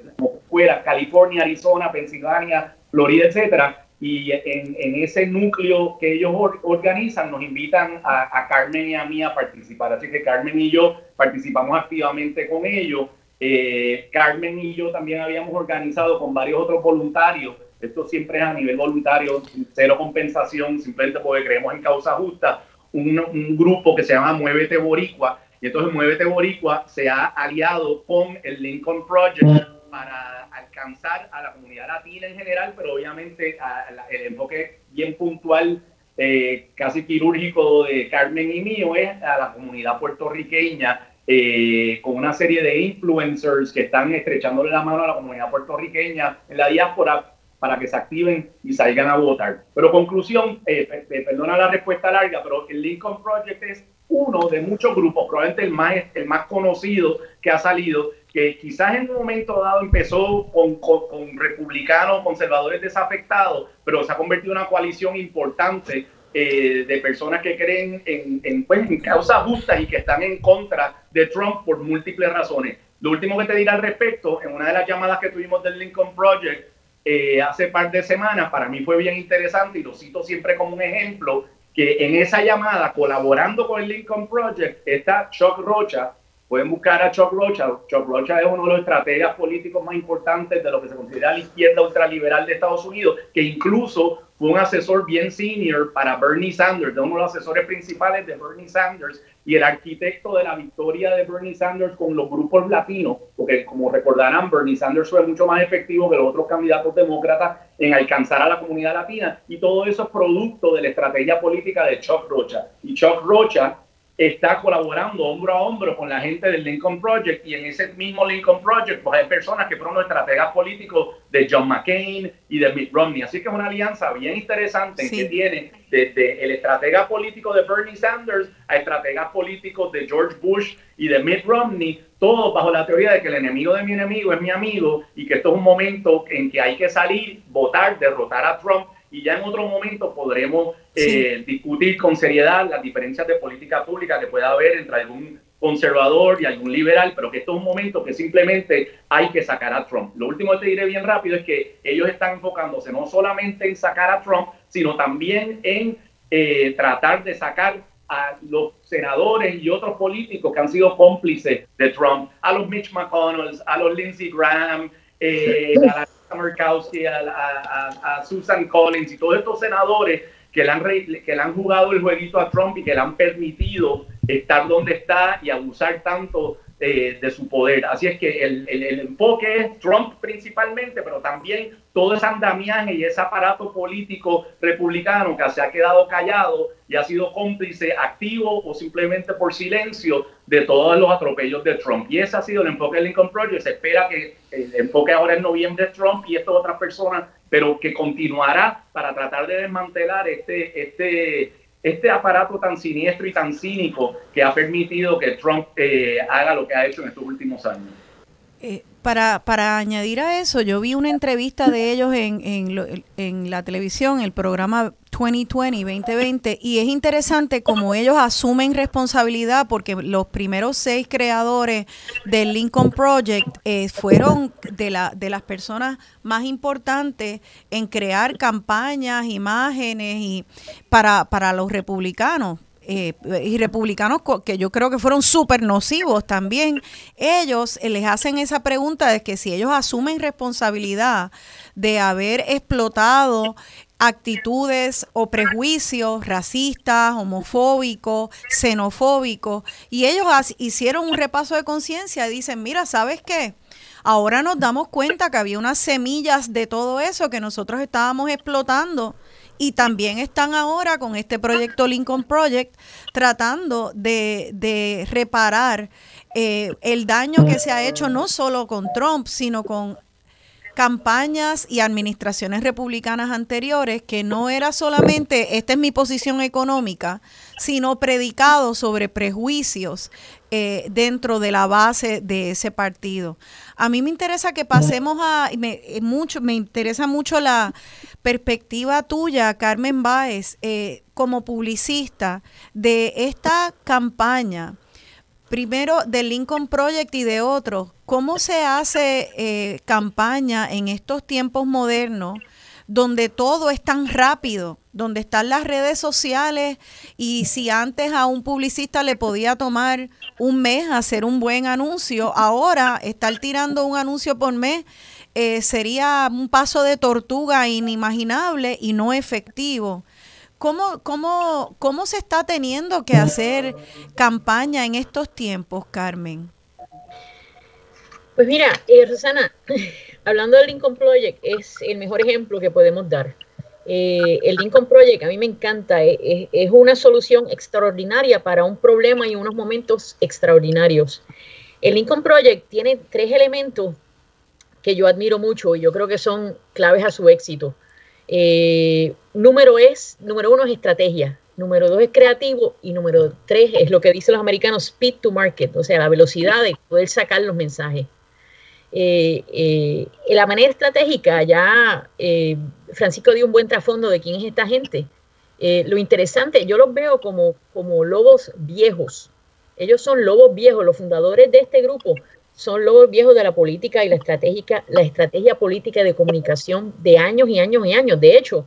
S3: fuera, California, Arizona, Pensilvania, Florida, etcétera. Y en, ese núcleo que ellos or- organizan nos invitan a, a Carmen y a mí a participar. Así que Carmen y yo participamos activamente con ellos. Eh, Carmen y yo también habíamos organizado con varios otros voluntarios. Esto siempre es a nivel voluntario, cero compensación, simplemente porque creemos en causa justa. Un, un grupo que se llama Muévete Boricua. Y entonces Muévete Boricua se ha aliado con el Lincoln Project para alcanzar a la comunidad latina en general, pero obviamente a la- el enfoque bien puntual, eh, casi quirúrgico de Carmen y mío es a la comunidad puertorriqueña, eh, con una serie de influencers que están estrechándole la mano a la comunidad puertorriqueña en la diáspora para que se activen y salgan a votar. Pero conclusión, eh, perdona la respuesta larga, pero el Lincoln Project es uno de muchos grupos, probablemente el más, el más conocido que ha salido, que quizás en un momento dado empezó con, con, republicanos, conservadores desafectados, pero se ha convertido en una coalición importante eh, de personas que creen en, en, pues, causas justas y que están en contra de Trump por múltiples razones. Lo último que te diré al respecto, en una de las llamadas que tuvimos del Lincoln Project eh, hace par de semanas, para mí fue bien interesante y lo cito siempre como un ejemplo, que en esa llamada, colaborando con el Lincoln Project, está Chuck Rocha. Pueden buscar a Chuck Rocha. Chuck Rocha es uno de los estrategas políticos más importantes de lo que se considera la izquierda ultraliberal de Estados Unidos, que incluso fue un asesor bien senior para Bernie Sanders, de uno de los asesores principales de Bernie Sanders y el arquitecto de la victoria de Bernie Sanders con los grupos latinos, porque como recordarán, Bernie Sanders fue mucho más efectivo que los otros candidatos demócratas en alcanzar a la comunidad latina y todo eso es producto de la estrategia política de Chuck Rocha. Y Chuck Rocha está colaborando hombro a hombro con la gente del Lincoln Project y en ese mismo Lincoln Project pues hay personas que fueron los estrategas políticos de John McCain y de Mitt Romney. Así que es una alianza bien interesante que tiene desde el estratega político de Bernie Sanders a estrategas políticos de George Bush y de Mitt Romney, todos bajo la teoría de que el enemigo de mi enemigo es mi amigo y que esto es un momento en que hay que salir, votar, derrotar a Trump y ya en otro momento podremos eh, discutir con seriedad las diferencias de política pública que pueda haber entre algún conservador y algún liberal, pero que esto es un momento que simplemente hay que sacar a Trump. Lo último que te diré bien rápido es que ellos están enfocándose no solamente en sacar a Trump, sino también en eh, tratar de sacar a los senadores y otros políticos que han sido cómplices de Trump, a los Mitch McConnell, a los Lindsey Graham, eh, a la Murkowski, a, Susan Collins y todos estos senadores que le, han que le han jugado el jueguito a Trump y que le han permitido estar donde está y abusar tanto eh, de su poder. Así es que el, el, enfoque es Trump principalmente, pero también todo ese andamiaje y ese aparato político republicano que se ha quedado callado y ha sido cómplice activo o simplemente por silencio de todos los atropellos de Trump. Y ese ha sido el enfoque del Lincoln Project. Se espera que el enfoque ahora en noviembre Trump y estas otras personas, pero que continuará para tratar de desmantelar este, este, este aparato tan siniestro y tan cínico que ha permitido que Trump eh, haga lo que ha hecho en estos últimos años.
S2: Eh, para, para añadir a eso, yo vi una entrevista de ellos en, en, en la televisión, el programa 2020, 2020, y es interesante como ellos asumen responsabilidad porque los primeros seis creadores del Lincoln Project eh, fueron de, la, de las personas más importantes en crear campañas, imágenes y para, para los republicanos eh, y republicanos que yo creo que fueron súper nocivos también, ellos eh, les hacen esa pregunta de que si ellos asumen responsabilidad de haber explotado actitudes o prejuicios racistas, homofóbicos, xenofóbicos, y ellos hicieron un repaso de conciencia y dicen, mira, ¿sabes qué? Ahora nos damos cuenta que había unas semillas de todo eso que nosotros estábamos explotando y también están ahora con este proyecto Lincoln Project tratando de, reparar eh, el daño que se ha hecho no solo con Trump, sino con campañas y administraciones republicanas anteriores que no era solamente esta es mi posición económica, sino predicado sobre prejuicios eh, dentro de la base de ese partido. A mí me interesa que pasemos a, me, eh, mucho, me interesa mucho la perspectiva tuya, Carmen Báez, eh, como publicista de esta campaña primero del Lincoln Project y de otros, ¿cómo se hace eh, campaña en estos tiempos modernos donde todo es tan rápido, donde están las redes sociales y si antes a un publicista le podía tomar un mes hacer un buen anuncio, ahora estar tirando un anuncio por mes eh, sería un paso de tortuga inimaginable y no efectivo. ¿Cómo, cómo, ¿Cómo se está teniendo que hacer campaña en estos tiempos, Carmen?
S4: Pues mira, eh, Rosana, hablando del Lincoln Project, es el mejor ejemplo que podemos dar. Eh, el Lincoln Project a mí me encanta, eh, es, una solución extraordinaria para un problema y unos momentos extraordinarios. El Lincoln Project tiene tres elementos que yo admiro mucho y yo creo que son claves a su éxito. Eh, número es, número uno es estrategia, número dos es creativo y número tres es lo que dicen los americanos, speed to market, o sea, la velocidad de poder sacar los mensajes. Eh, eh, la manera estratégica, ya eh, Francisco dio un buen trasfondo de quién es esta gente. Eh, lo interesante, yo los veo como, como lobos viejos. Ellos son lobos viejos, los fundadores de este grupo son lobos viejos de la política y la estratégica, la estrategia política de comunicación de años y años y años. De hecho,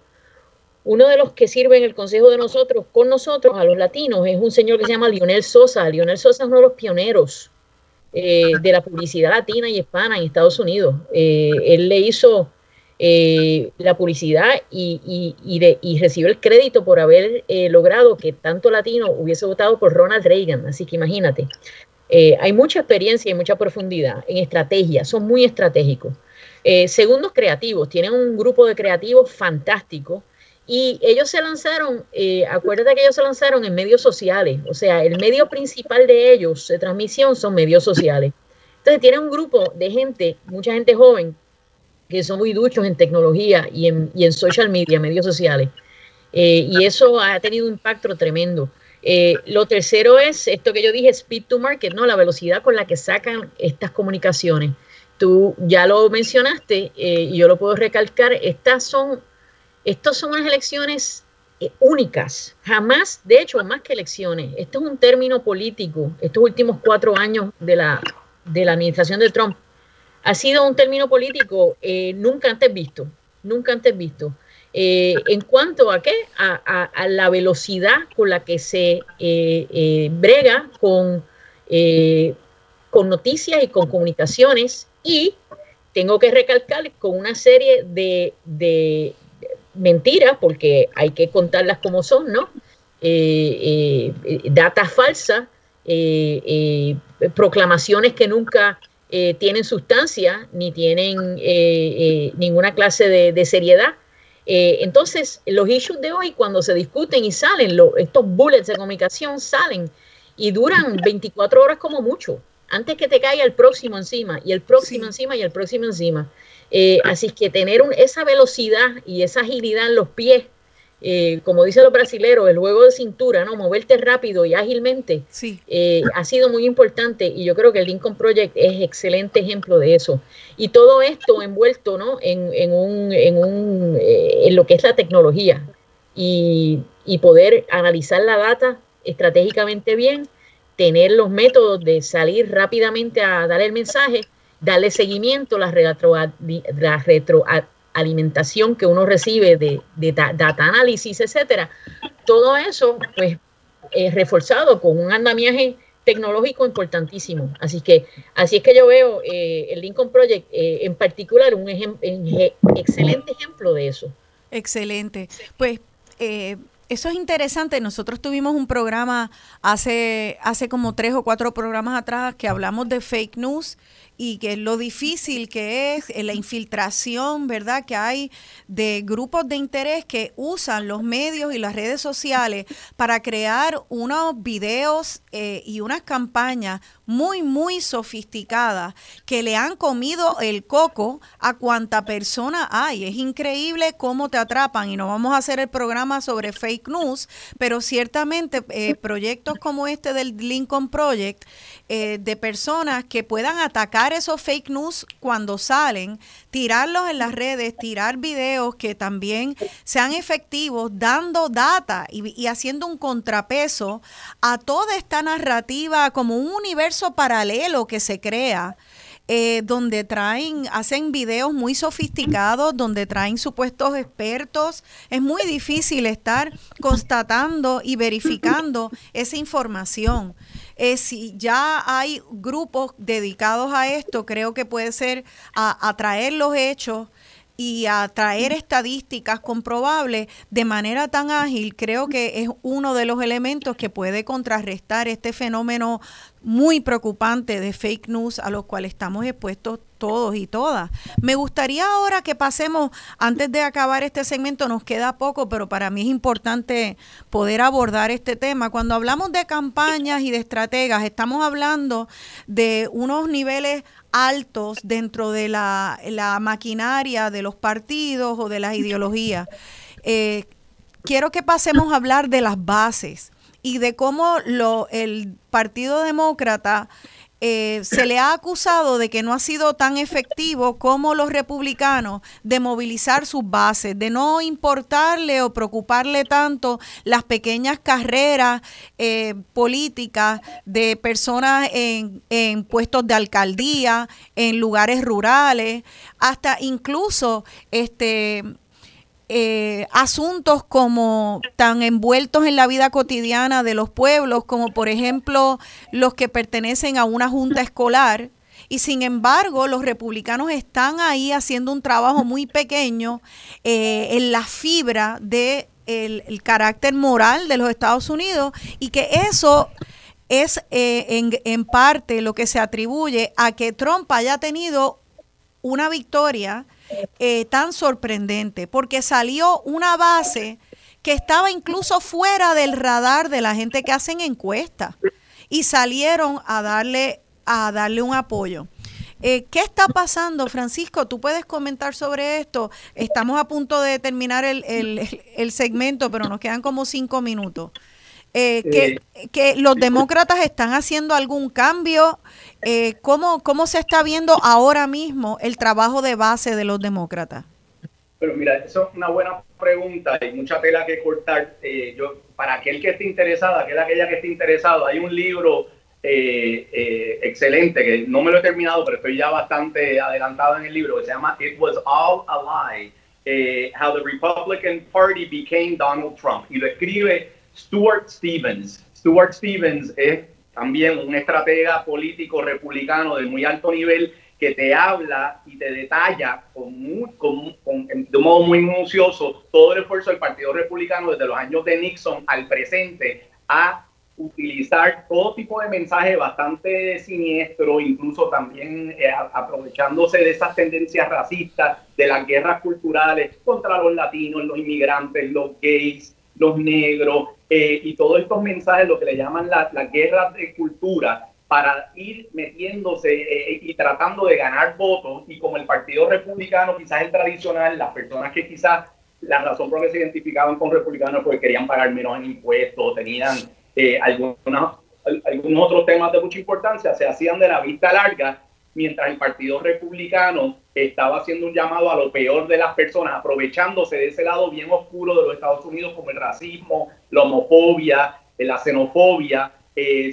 S4: uno de los que sirve en el consejo de nosotros, con nosotros, a los latinos, es un señor que se llama Lionel Sosa. Lionel Sosa es uno de los pioneros eh, de la publicidad latina y hispana en Estados Unidos. Eh, él le hizo eh, la publicidad y, y, y, recibió el crédito por haber eh, logrado que tanto latino hubiese votado por Ronald Reagan. Así que imagínate, eh, hay mucha experiencia y mucha profundidad en estrategia, son muy estratégicos. Segundos creativos, tienen un grupo de creativos fantástico y ellos se lanzaron, eh, acuérdate que ellos se lanzaron en medios sociales, o sea, el medio principal de ellos de transmisión son medios sociales. Entonces tienen un grupo de gente, mucha gente joven, que son muy duchos en tecnología y en, y en social media, medios sociales. Eh, y eso ha tenido un impacto tremendo. Eh, lo tercero es esto que yo dije, speed to market, ¿no? La velocidad con la que sacan estas comunicaciones. Tú ya lo mencionaste eh, y yo lo puedo recalcar, estas son, estas son unas elecciones eh, únicas, jamás, de hecho, más que elecciones. Esto es un término político, estos últimos cuatro años de la, de la administración de Trump, ha sido un término político eh, nunca antes visto, nunca antes visto. Eh, en cuanto a qué, a, a- la velocidad con la que se brega con, con noticias y con comunicaciones y tengo que recalcar con una serie de, de mentiras, porque hay que contarlas como son, ¿no? Eh, eh, data falsa, eh, eh, proclamaciones que nunca eh, tienen sustancia ni tienen eh, eh, ninguna clase de, de seriedad. Entonces, los issues de hoy, cuando se discuten y salen, lo- estos bullets de comunicación salen y duran 24 horas como mucho, antes que te caiga el próximo encima, y el próximo
S2: Sí.
S4: encima, y el próximo encima. Eh, así que tener un- esa velocidad y esa agilidad en los pies, eh, como dicen los brasileros, el juego de cintura, ¿no? Moverte rápido y ágilmente,
S2: Sí.
S4: eh, ha sido muy importante y yo creo que el Lincoln Project es excelente ejemplo de eso. Y todo esto envuelto ¿no? en, en, un, en, un, en lo que es la tecnología y, y poder analizar la data estratégicamente bien, tener los métodos de salir rápidamente a dar el mensaje, darle seguimiento, la, retro, la retroalimentación que uno recibe de, de da- data análisis, etcétera. Todo eso, pues, eh, reforzado con un andamiaje tecnológico importantísimo. Así que así es que yo veo eh, el Lincoln Project eh, en particular un ejem- eje- excelente ejemplo de eso.
S2: Excelente. Pues eh, eso es interesante. Nosotros tuvimos un programa hace, hace como tres o cuatro programas atrás que hablamos de fake news y que lo difícil que es eh, la infiltración, ¿verdad? Que hay de grupos de interés que usan los medios y las redes sociales para crear unos videos eh, y unas campañas muy, muy sofisticadas que le han comido el coco a cuanta persona hay. Es increíble cómo te atrapan y no vamos a hacer el programa sobre fake news, pero ciertamente eh, proyectos como este del Lincoln Project, eh, de personas que puedan atacar esos fake news cuando salen, tirarlos en las redes, tirar videos que también sean efectivos, dando data y, haciendo un contrapeso a toda esta narrativa como un universo paralelo que se crea. eh, donde traen, hacen videos muy sofisticados, donde traen supuestos expertos. Es muy difícil estar constatando y verificando esa información. Eh, si ya hay grupos dedicados a esto, creo que puede ser a, a traer los hechos y a traer estadísticas comprobables de manera tan ágil, creo que es uno de los elementos que puede contrarrestar este fenómeno muy preocupante de fake news a los cuales estamos expuestos todos y todas. Me gustaría ahora que pasemos, antes de acabar este segmento, nos queda poco, pero para mí es importante poder abordar este tema. Cuando hablamos de campañas y de estrategas, estamos hablando de unos niveles altos dentro de la, maquinaria de los partidos o de las ideologías. Eh, quiero que pasemos a hablar de las bases y de cómo lo, el Partido Demócrata eh, se le ha acusado de que no ha sido tan efectivo como los republicanos de movilizar sus bases, de no importarle o preocuparle tanto las pequeñas carreras eh, políticas de personas en, en puestos de alcaldía, en lugares rurales, hasta incluso este eh, asuntos como tan envueltos en la vida cotidiana de los pueblos, como por ejemplo los que pertenecen a una junta escolar. Y sin embargo, los republicanos están ahí haciendo un trabajo muy pequeño eh, en la fibra del de el carácter moral de los Estados Unidos y que eso es eh, en, en parte lo que se atribuye a que Trump haya tenido una victoria eh, tan sorprendente, porque salió una base que estaba incluso fuera del radar de la gente que hacen encuestas y salieron a darle, a darle un apoyo. Eh, ¿Qué está pasando, Francisco? ¿Tú puedes comentar sobre esto? Estamos a punto de terminar el, el segmento, pero nos quedan como cinco minutos. Eh, que, que, los demócratas están haciendo algún cambio. Eh, ¿cómo, ¿Cómo se está viendo ahora mismo el trabajo de base de los demócratas?
S3: Pero mira, eso es una buena pregunta y mucha tela que cortar. Eh, yo, para aquel que esté interesado, aquel aquella que esté interesado, hay un libro eh, eh, excelente que no me lo he terminado, pero estoy ya bastante adelantado en el libro que se llama It Was All a Lie: How the Republican Party Became Donald Trump y lo escribe Stuart Stevens. Stuart Stevens es también un estratega político republicano de muy alto nivel que te habla y te detalla con, de un modo muy minucioso todo el esfuerzo del Partido Republicano desde los años de Nixon al presente a utilizar todo tipo de mensajes bastante siniestro, incluso también eh, aprovechándose de esas tendencias racistas, de las guerras culturales contra los latinos, los inmigrantes, los gays, los negros, eh, y todos estos mensajes, lo que le llaman las la guerras de cultura, para ir metiéndose eh, y tratando de ganar votos, y como el Partido Republicano, quizás el tradicional, las personas que quizás la razón por la que se identificaban con republicanos porque querían pagar menos en impuestos, tenían eh, algunos otros temas de mucha importancia, se hacían de la vista larga mientras el Partido Republicano estaba haciendo un llamado a lo peor de las personas, aprovechándose de ese lado bien oscuro de los Estados Unidos como el racismo, la homofobia, la xenofobia,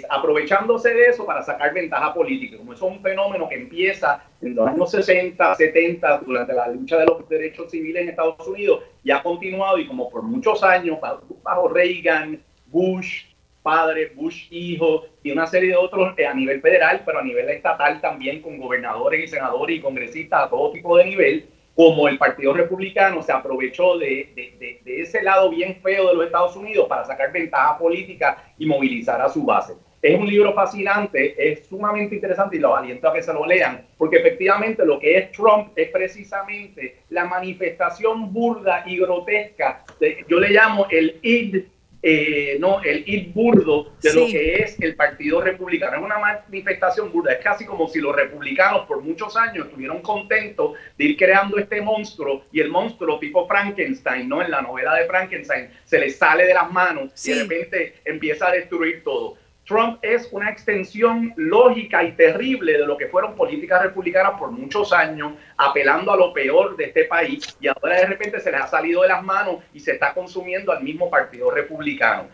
S3: aprovechándose de eso para sacar ventaja política. Como eso es un fenómeno que empieza en los años 60, 70, durante la lucha de los derechos civiles en Estados Unidos, y ha continuado y como por muchos años, bajo Reagan, Bush, padre, Bush hijo y una serie de otros eh, a nivel federal, pero a nivel estatal también con gobernadores y senadores y congresistas a todo tipo de nivel, como el Partido Republicano se aprovechó de, de, de, ese lado bien feo de los Estados Unidos para sacar ventaja política y movilizar a su base. Es un libro fascinante, es sumamente interesante y los aliento a que se lo lean, porque efectivamente lo que es Trump es precisamente la manifestación burda y grotesca, de, yo le llamo el id eh, no, el ir burdo de lo que es el Partido Republicano. Es una manifestación burda. Es casi como si los republicanos por muchos años estuvieron contentos de ir creando este monstruo y el monstruo tipo Frankenstein, ¿no? En la novela de Frankenstein se le sale de las manos y de repente empieza a destruir todo. Trump es una extensión lógica y terrible de lo que fueron políticas republicanas por muchos años, apelando a lo peor de este país y ahora de repente se les ha salido de las manos y se está consumiendo al mismo Partido Republicano.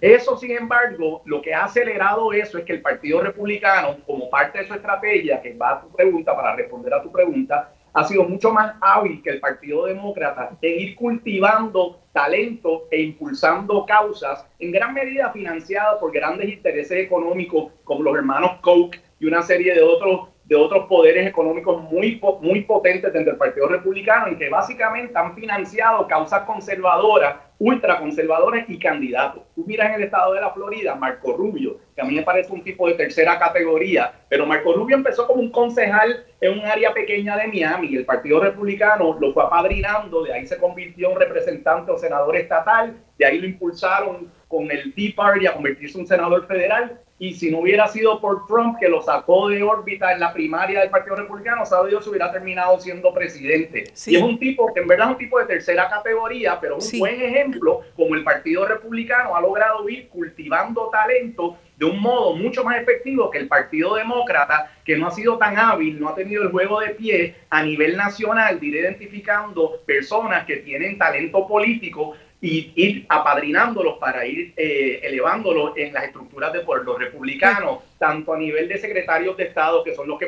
S3: Eso, sin embargo, lo que ha acelerado eso es que el Partido Republicano, como parte de su estrategia, que va a tu pregunta, para responder a tu pregunta, ha sido mucho más hábil que el Partido Demócrata en ir cultivando talento e impulsando causas, en gran medida financiadas por grandes intereses económicos como los hermanos Koch y una serie de otros, de otros poderes económicos muy, muy potentes dentro del Partido Republicano, en que básicamente han financiado causas conservadoras ultraconservadores y candidatos. Tú miras en el estado de la Florida, Marco Rubio, que a mí me parece un tipo de tercera categoría, pero Marco Rubio empezó como un concejal en un área pequeña de Miami el Partido Republicano lo fue apadrinando, de ahí se convirtió en representante o senador estatal, de ahí lo impulsaron con el Tea Party a convertirse en un senador federal y si no hubiera sido por Trump que lo sacó de órbita en la primaria del Partido Republicano, sabe Dios, hubiera terminado siendo presidente. Y es un tipo que en verdad es un tipo de tercera categoría, pero un buen ejemplo como el Partido Republicano ha logrado ir cultivando talento de un modo mucho más efectivo que el Partido Demócrata, que no ha sido tan hábil, no ha tenido el juego de pie a nivel nacional de ir identificando personas que tienen talento político y ir apadrinándolos para ir eh, elevándolos en las estructuras de los republicanos, tanto a nivel de secretarios de Estado, que son los que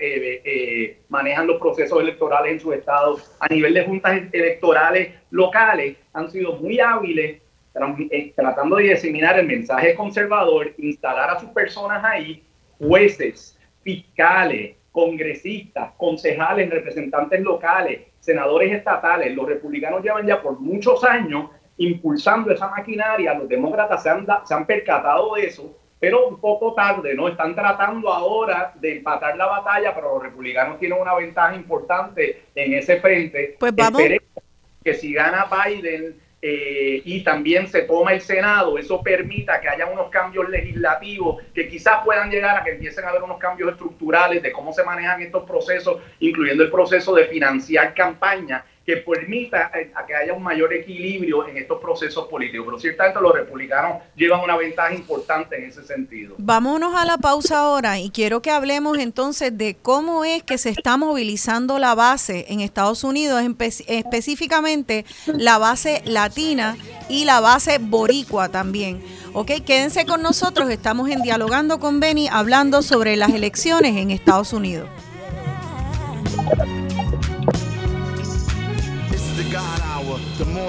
S3: eh, eh, manejan los procesos electorales en su Estado, a nivel de juntas electorales locales, han sido muy hábiles tratando de diseminar el mensaje conservador, instalar a sus personas ahí, jueces, fiscales, congresistas, concejales, representantes locales, senadores estatales, los republicanos llevan ya por muchos años impulsando esa maquinaria, los demócratas se han, se han percatado de eso, pero un poco tarde, ¿no? Están tratando ahora de empatar la batalla, pero los republicanos tienen una ventaja importante en ese frente.
S2: Pues vamos.
S3: que si gana Biden eh, y también se toma el Senado, eso permita que haya unos cambios legislativos que quizás puedan llegar a que empiecen a haber unos cambios estructurales de cómo se manejan estos procesos, incluyendo el proceso de financiar campaña que permita eh, a que haya un mayor equilibrio en estos procesos políticos. Pero ciertamente los republicanos llevan una ventaja importante en ese sentido.
S2: Vámonos a la pausa ahora y quiero que hablemos entonces de cómo es que se está movilizando la base en Estados Unidos, específicamente la base latina y la base boricua también. Ok, quédense con nosotros, estamos en Dialogando con Benny hablando sobre las elecciones en Estados Unidos.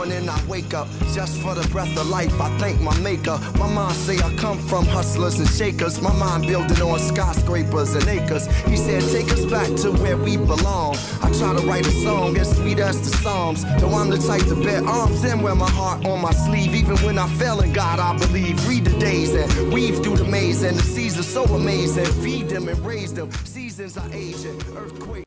S6: Morning I wake up just for the breath of life. I thank my maker. My mom say I come from hustlers and shakers. My mind building on skyscrapers and acres. He said, take us back to where we belong. I try to write a song as sweet as the Psalms. Though I'm the type to bear arms and wear my heart on my sleeve. Even when I fail in God, I believe. Read the days and weave through the maze. And the seasons so amazing. Feed them and raise them. Seasons are aging. Earthquake.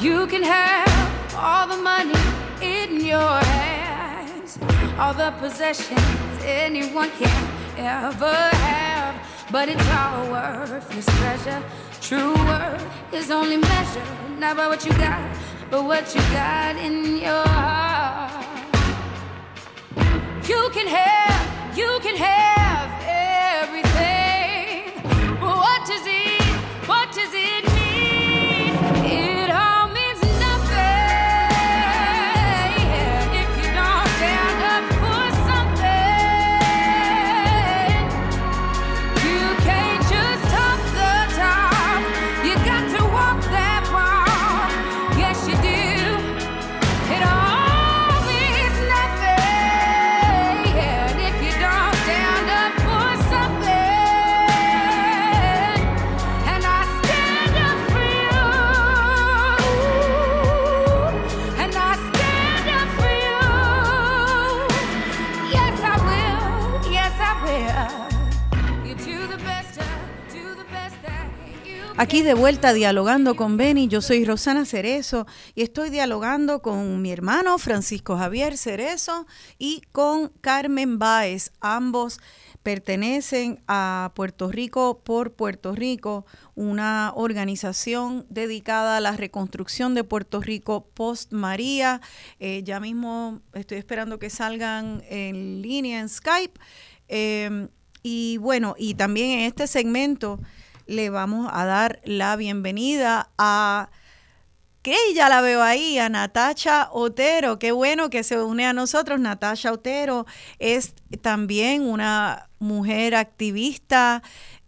S7: You can have all the money in your hands, all the possessions anyone can ever have, but it's all worthless treasure. True worth is only measured not by what you got, but what you got in your heart. You can have, you can have everything. But what does it,
S2: Aquí de vuelta dialogando con Benny, yo soy Rosana Cerezo y estoy dialogando con mi hermano Francisco Javier Cerezo y con Carmen Báez. Ambos pertenecen a Puerto Rico por Puerto Rico, una organización dedicada a la reconstrucción de Puerto Rico post María. Eh, ya mismo estoy esperando que salgan en línea en Skype. Eh, y bueno, y también en este segmento le vamos a dar la bienvenida a que ya la veo ahí, a Natacha Otero. Qué bueno que se une a nosotros. Natacha Otero es también una mujer activista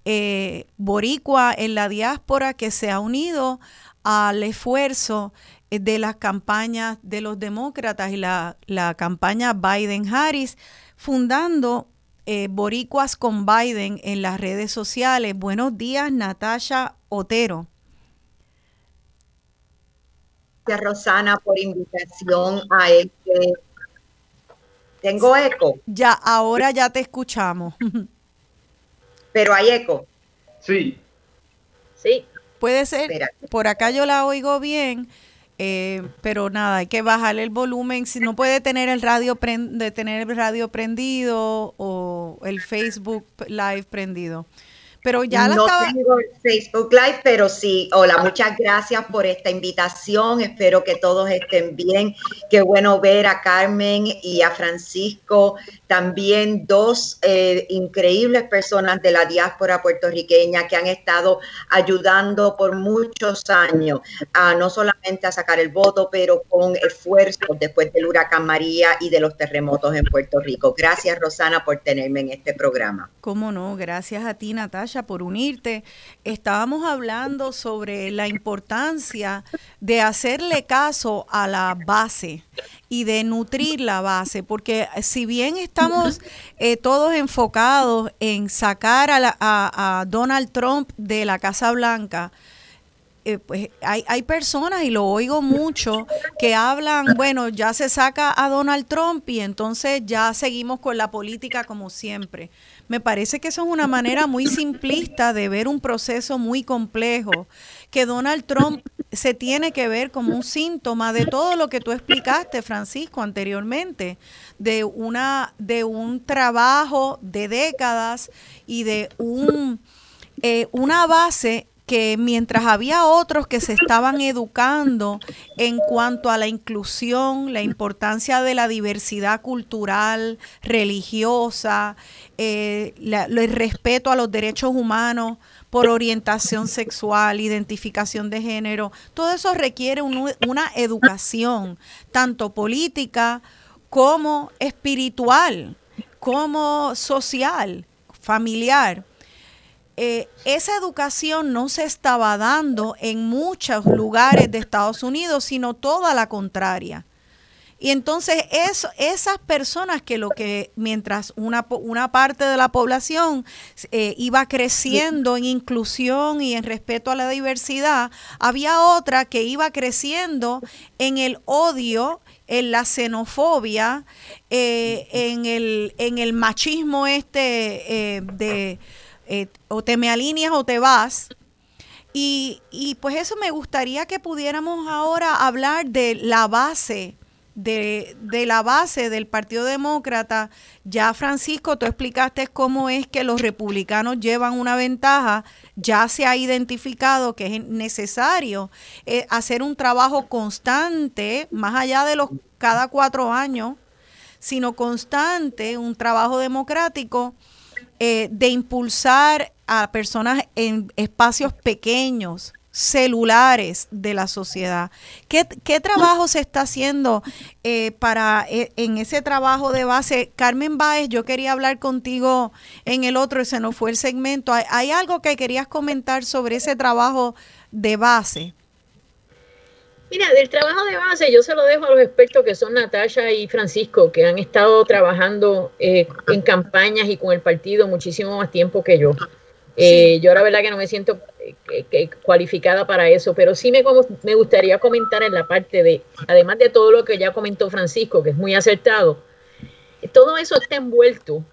S2: eh, boricua en la diáspora que se ha unido al esfuerzo de las campañas de los demócratas y la campaña Biden-Harris, fundando eh, Boricuas con Biden en las redes sociales. Buenos días, Natasha Otero.
S8: Rosana, por invitación a este. Tengo eco,
S2: Ya, ahora ya te escuchamos.
S8: pero hay eco.
S3: Sí,
S4: Sí,
S2: Puede ser, por acá yo la oigo bien, eh, pero nada, hay que bajarle el volumen. Si no puede tener el radio de tener el radio prendido o el Facebook Live prendido. Pero ya la
S8: no
S2: estaba.
S8: tengo Facebook Live, pero sí. Hola, muchas gracias por esta invitación. Espero que todos estén bien. Qué bueno ver a Carmen y a Francisco, también dos eh, increíbles personas de la diáspora puertorriqueña que han estado ayudando por muchos años, a no solamente a sacar el voto, pero con esfuerzos después del huracán María y de los terremotos en Puerto Rico. Gracias, Rosana, por tenerme en este programa.
S2: Cómo no, gracias a ti Natasha por unirte. Estábamos hablando sobre la importancia de hacerle caso a la base y de nutrir la base, porque si bien estamos eh, todos enfocados en sacar a, la- a- Donald Trump de la Casa Blanca, eh, pues hay, hay personas, y lo oigo mucho, que hablan, bueno, ya se saca a Donald Trump y entonces ya seguimos con la política como siempre. Me parece que eso es una manera muy simplista de ver un proceso muy complejo, que Donald Trump se tiene que ver como un síntoma de todo lo que tú explicaste, Francisco, anteriormente, de una, de un trabajo de décadas y de un eh, una base que mientras había otros que se estaban educando en cuanto a la inclusión, la importancia de la diversidad cultural, religiosa, eh, el respeto a los derechos humanos por orientación sexual, identificación de género, todo eso requiere un- una educación, tanto política como espiritual, como social, familiar eh, esa educación no se estaba dando en muchos lugares de Estados Unidos, sino toda la contraria. Y entonces eso, esas personas que lo que mientras una, una parte de la población eh, iba creciendo en inclusión y en respeto a la diversidad, había otra que iba creciendo en el odio, en la xenofobia, eh, en, el, en el machismo este de eh, o te me alineas o te vas. Y, y pues eso me gustaría que pudiéramos ahora hablar de la base, de, de la base del Partido Demócrata. Ya Francisco, tú explicaste cómo es que los republicanos llevan una ventaja. Ya se ha identificado que es necesario eh, hacer un trabajo constante, más allá de los cada cuatro años, sino constante, un trabajo democrático eh, de impulsar a personas en espacios pequeños, celulares de la sociedad. ¿Qué, qué trabajo se está haciendo eh, para eh, en ese trabajo de base? Carmen Báez, yo quería hablar contigo en el otro, ese no fue el segmento. ¿Hay, hay algo que querías comentar sobre ese trabajo de base?
S4: Mira, del trabajo de base yo se lo dejo a los expertos que son Natasha y Francisco, que han estado trabajando eh, en campañas y con el partido muchísimo más tiempo que yo. Eh, yo la verdad que no me siento eh, que- cualificada para eso, pero sí me, como- me gustaría comentar en la parte de, además de todo lo que ya comentó Francisco, que es muy acertado, todo eso está envuelto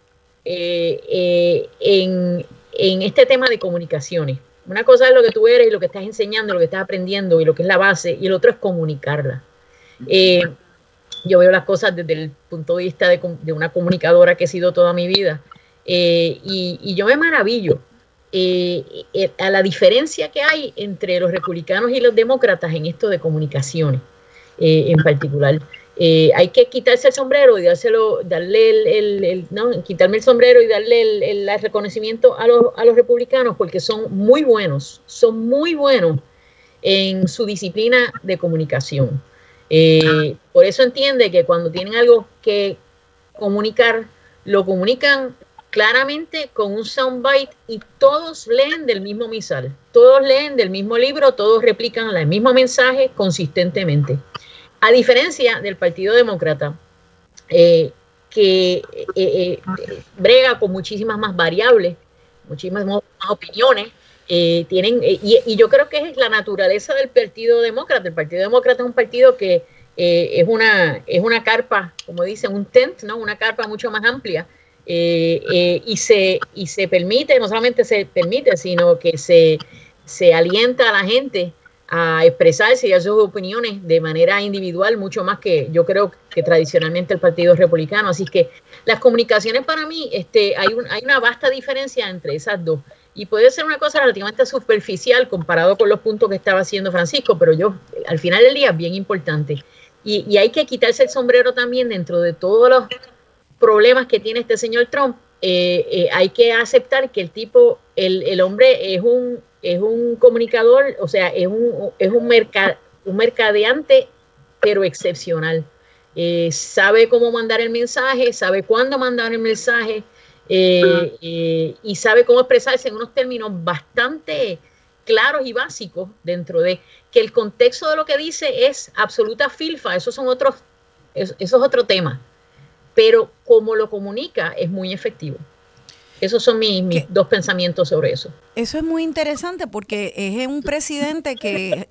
S4: en, en este tema de comunicaciones. Una cosa es lo que tú eres y lo que estás enseñando, lo que estás aprendiendo y lo que es la base, y el otro es comunicarla. Eh, yo veo las cosas desde el punto de vista de, una comunicadora que he sido toda mi vida, eh, y, yo me maravillo eh, a la diferencia que hay entre los republicanos y los demócratas en esto de comunicaciones en particular. Eh, hay que quitarse el sombrero y dárselo, darle el, no, quitarme el sombrero y darle el, el- el reconocimiento a los, a los republicanos porque son muy buenos, son muy buenos en su disciplina de comunicación. Eh, por eso entiende que cuando tienen algo que comunicar, lo comunican claramente con un soundbite y todos leen del mismo misal, todos leen del mismo libro, todos replican el mismo mensaje consistentemente. A diferencia del Partido Demócrata, eh, que eh, eh, eh, brega con muchísimas más variables, muchísimas más opiniones, tienen, y, yo creo que es la naturaleza del Partido Demócrata. El Partido Demócrata es un partido que es, una, es una carpa, como dicen, un tent, ¿no? una carpa mucho más amplia. y, se, y se permite, no solamente se permite, sino que se, se alienta a la gente a expresarse y a sus opiniones de manera individual, mucho más que yo creo que tradicionalmente el Partido Republicano. Así que las comunicaciones para mí, este, hay, un, hay una vasta diferencia entre esas dos. Y puede ser una cosa relativamente superficial comparado con los puntos que estaba haciendo Francisco, pero yo, al final del día, bien importante. Y, y hay que quitarse el sombrero también dentro de todos los problemas que tiene este señor Trump. Eh, eh, hay que aceptar que el tipo, el, el hombre es un, es un comunicador, o sea, es un, es un, un mercadeante, pero excepcional. Eh, sabe cómo mandar el mensaje, sabe cuándo mandar el mensaje, eh, eh, y sabe cómo expresarse en unos términos bastante claros y básicos dentro de que el contexto de lo que dice es absoluta filfa, esos son otros, eso, es otro tema, pero como lo comunica es muy efectivo. Esos son mis, mis dos pensamientos sobre eso.
S2: Eso es muy interesante porque es un presidente que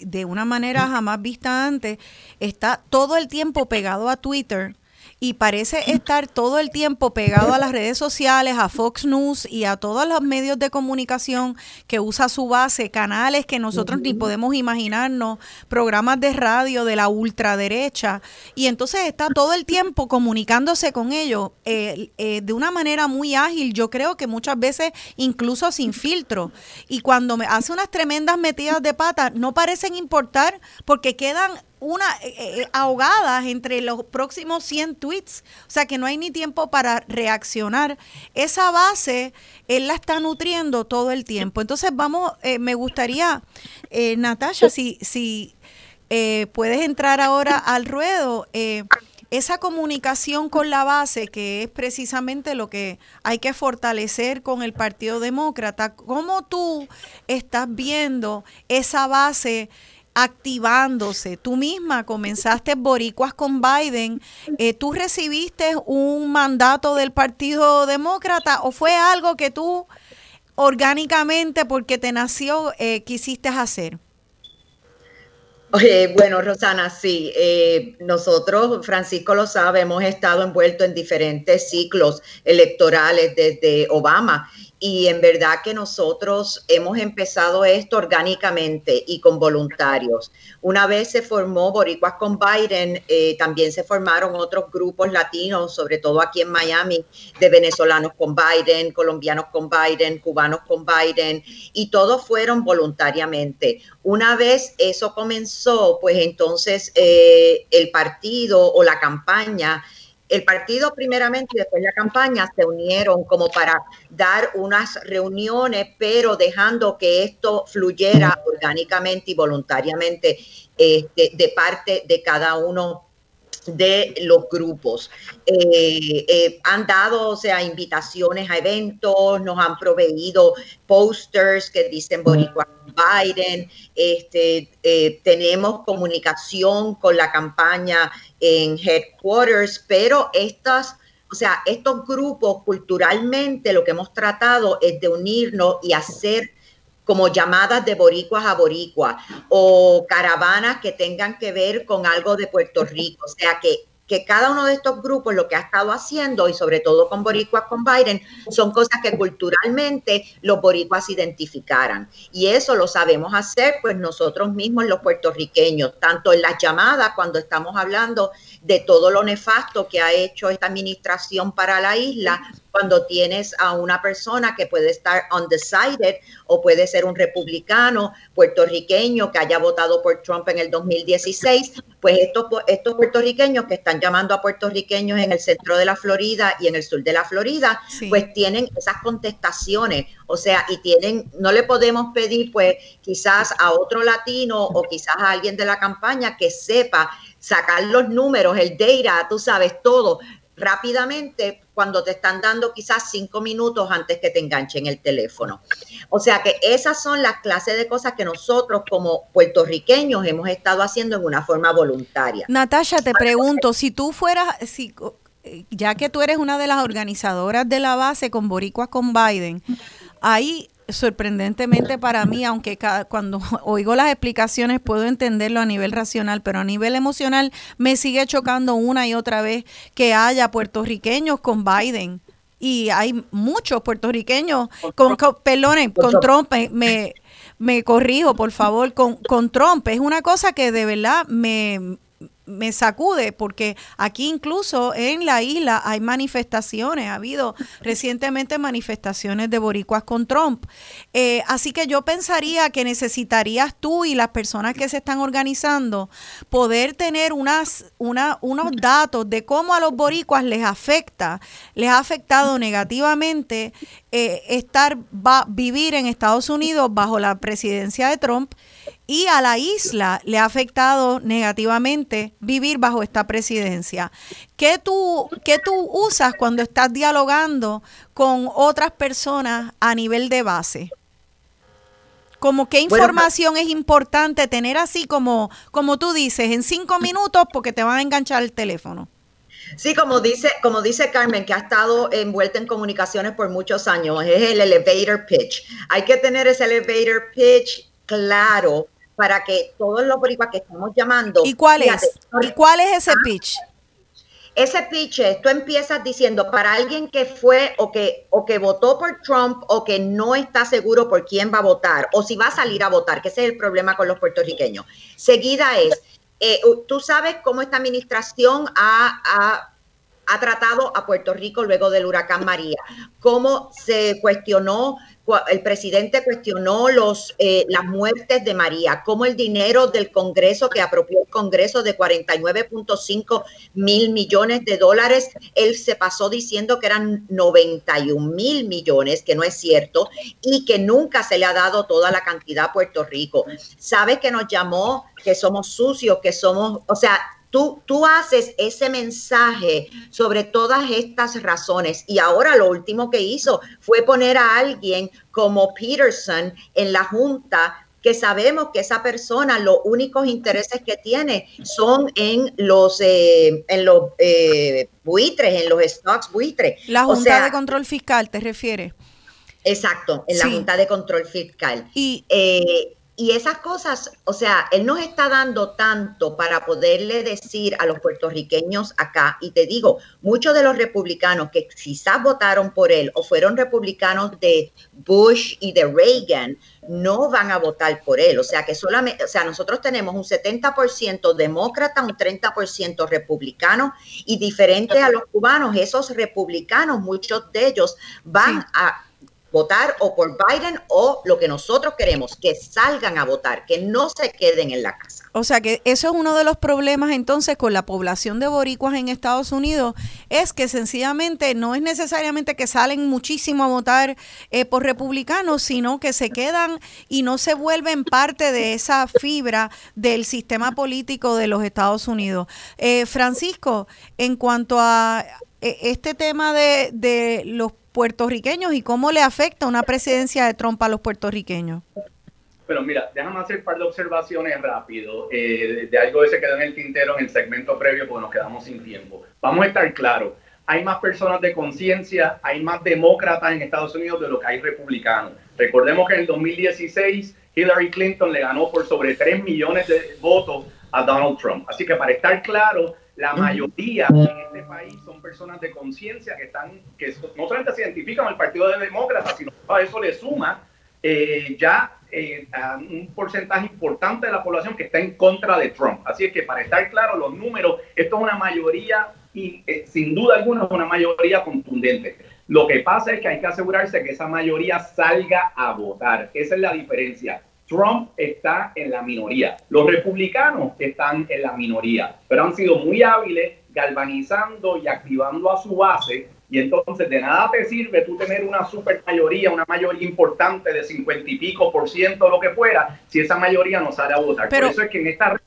S2: de una manera jamás vista antes está todo el tiempo pegado a Twitter y parece estar todo el tiempo pegado a las redes sociales, a Fox News y a todos los medios de comunicación que usa su base, canales que nosotros ni podemos imaginarnos, programas de radio de la ultraderecha. Y entonces está todo el tiempo comunicándose con ellos eh, eh, de una manera muy ágil, yo creo que muchas veces incluso sin filtro. Y cuando me hace unas tremendas metidas de pata, no parecen importar porque quedan una eh, eh, ahogadas entre los próximos 100 tweets, o sea que no hay ni tiempo para reaccionar. Esa base él la está nutriendo todo el tiempo. Entonces vamos, eh, me gustaría, eh, Natasha, si, si puedes entrar ahora al ruedo. esa comunicación con la base, que es precisamente lo que hay que fortalecer con el Partido Demócrata, ¿cómo tú estás viendo esa base activándose. Tú misma comenzaste boricuas con Biden. Eh, ¿Tú recibiste un mandato del Partido Demócrata o fue algo que tú orgánicamente, porque te nació, eh, quisiste hacer?
S8: bueno, Rosana, sí, eh, nosotros, Francisco lo sabe, hemos estado envueltos en diferentes ciclos electorales desde Obama y en verdad que nosotros hemos empezado esto orgánicamente y con voluntarios. Una vez se formó Boricuas con Biden, eh, también se formaron otros grupos latinos, sobre todo aquí en Miami, de venezolanos con Biden, colombianos con Biden, cubanos con Biden, y todos fueron voluntariamente. Una vez eso comenzó, pues entonces eh, el partido o la campaña el partido primeramente y después la campaña se unieron como para dar unas reuniones, pero dejando que esto fluyera orgánicamente y voluntariamente este, de parte de cada uno de los grupos. Eh, eh, han dado, o sea, invitaciones a eventos, nos han proveído posters que dicen Boricua Biden, este, eh, tenemos comunicación con la campaña en headquarters, pero estas, o sea, estos grupos culturalmente lo que hemos tratado es de unirnos y hacer como llamadas de boricuas a boricuas o caravanas que tengan que ver con algo de Puerto Rico. O sea que, que cada uno de estos grupos lo que ha estado haciendo, y sobre todo con boricuas con Biden, son cosas que culturalmente los boricuas identificaran. Y eso lo sabemos hacer pues nosotros mismos los puertorriqueños, tanto en las llamadas cuando estamos hablando de todo lo nefasto que ha hecho esta administración para la isla, cuando tienes a una persona que puede estar undecided o puede ser un republicano puertorriqueño que haya votado por Trump en el 2016, pues estos, estos puertorriqueños que están llamando a puertorriqueños en el centro de la Florida y en el sur de la Florida, pues tienen esas contestaciones, o sea, y tienen, no le podemos pedir pues quizás a otro latino o quizás a alguien de la campaña que sepa sacar los números, el data, tú sabes todo, rápidamente cuando te están dando quizás cinco minutos antes que te enganchen el teléfono. O sea que esas son las clases de cosas que nosotros como puertorriqueños hemos estado haciendo en una forma voluntaria.
S2: Natasha, te pregunto, si tú fueras, si, ya que tú eres una de las organizadoras de la base con Boricuas con Biden, ahí sorprendentemente para mí, aunque cada, cuando oigo las explicaciones puedo entenderlo a nivel racional, pero a nivel emocional me sigue chocando una y otra vez que haya puertorriqueños con Biden. Y hay muchos puertorriqueños con, con perdone, con Trump, eh, me, me corrijo, por favor, con, con Trump. Es una cosa que de verdad me, me sacude porque aquí incluso en la isla hay manifestaciones, ha habido recientemente manifestaciones de boricuas con Trump. Eh, así que yo pensaría que necesitarías tú y las personas que se están organizando poder tener unas, una, unos datos de cómo a los boricuas les afecta, les ha afectado negativamente eh, estar, vivir en Estados Unidos bajo la presidencia de Trump y a la isla le ha afectado negativamente vivir bajo esta presidencia. ¿Qué tú, qué tú usas cuando estás dialogando con otras personas a nivel de base? Como qué información es importante tener así como, como tú dices, en cinco minutos porque te van a enganchar el teléfono.
S8: Sí, como dice, como dice Carmen, que ha estado envuelta en comunicaciones por muchos años, es el elevator pitch. Hay que tener ese elevator pitch claro para que todos los boricuas que estamos llamando.
S2: ¿Y cuál es? ¿Y cuál es ese ah, pitch?
S8: Ese pitch es, tú empiezas diciendo para alguien que fue o que, o que votó por Trump o que no está seguro por quién va a votar o si va a salir a votar, que ese es el problema con los puertorriqueños. Seguida es, eh, tú sabes cómo esta administración ha, ha ha tratado a Puerto Rico luego del huracán María, cómo se cuestionó el presidente cuestionó los, eh, las muertes de María, cómo el dinero del Congreso que apropió el Congreso de 49.5 mil millones de dólares, él se pasó diciendo que eran 91 mil millones, que no es cierto, y que nunca se le ha dado toda la cantidad a Puerto Rico. ¿Sabes que nos llamó que somos sucios, que somos, o sea, Tú, haces ese mensaje sobre todas estas razones y ahora lo último que hizo fue poner a alguien como Peterson en la junta que sabemos que esa persona los únicos intereses que tiene son en los eh, en los eh, buitres, en los stocks buitres.
S2: La Junta de Control Fiscal, ¿te refieres?
S8: Exacto, en la Junta de Control Fiscal. Y eh, y esas cosas, o sea, él nos está dando tanto para poderle decir a los puertorriqueños acá, y te digo, muchos de los republicanos que quizás votaron por él o fueron republicanos de Bush y de Reagan, no van a votar por él. O sea, que solamente, o sea, nosotros tenemos un 70% demócrata, un 30% republicano, y diferente a los cubanos, esos republicanos, muchos de ellos van a votar o por Biden o lo que nosotros queremos, que salgan a votar, que no se queden en la casa.
S2: O sea que eso es uno de los problemas entonces con la población de boricuas en Estados Unidos, es que sencillamente no es necesariamente que salen muchísimo a votar eh, por republicanos, sino que se quedan y no se vuelven parte de esa fibra del sistema político de los Estados Unidos. Eh, Francisco, en cuanto a eh, este tema de, de los puertorriqueños y cómo le afecta una presidencia de Trump a los puertorriqueños?
S3: Pero mira, déjame hacer un par de observaciones rápido eh, de, algo que quedó en el tintero en el segmento previo porque nos quedamos sin tiempo. Vamos a estar claros, hay más personas de conciencia, hay más demócratas en Estados Unidos de lo que hay republicanos. Recordemos que en el 2016 Hillary Clinton le ganó por sobre 3 millones de votos a Donald Trump. Así que para estar claro, la mayoría en este país son personas de conciencia que están, que no solamente se identifican el Partido de Demócratas, sino a eso le suma eh, ya eh, a un porcentaje importante de la población que está en contra de Trump. Así es que para estar claro, los números, esto es una mayoría, y eh, sin duda alguna es una mayoría contundente. Lo que pasa es que hay que asegurarse que esa mayoría salga a votar. Esa es la diferencia. Trump está en la minoría, los republicanos están en la minoría, pero han sido muy hábiles galvanizando y activando a su base y entonces de nada te sirve tú tener una super mayoría, una mayoría importante de cincuenta y pico por ciento, lo que fuera, si esa mayoría no sale a votar. Por eso es que en esta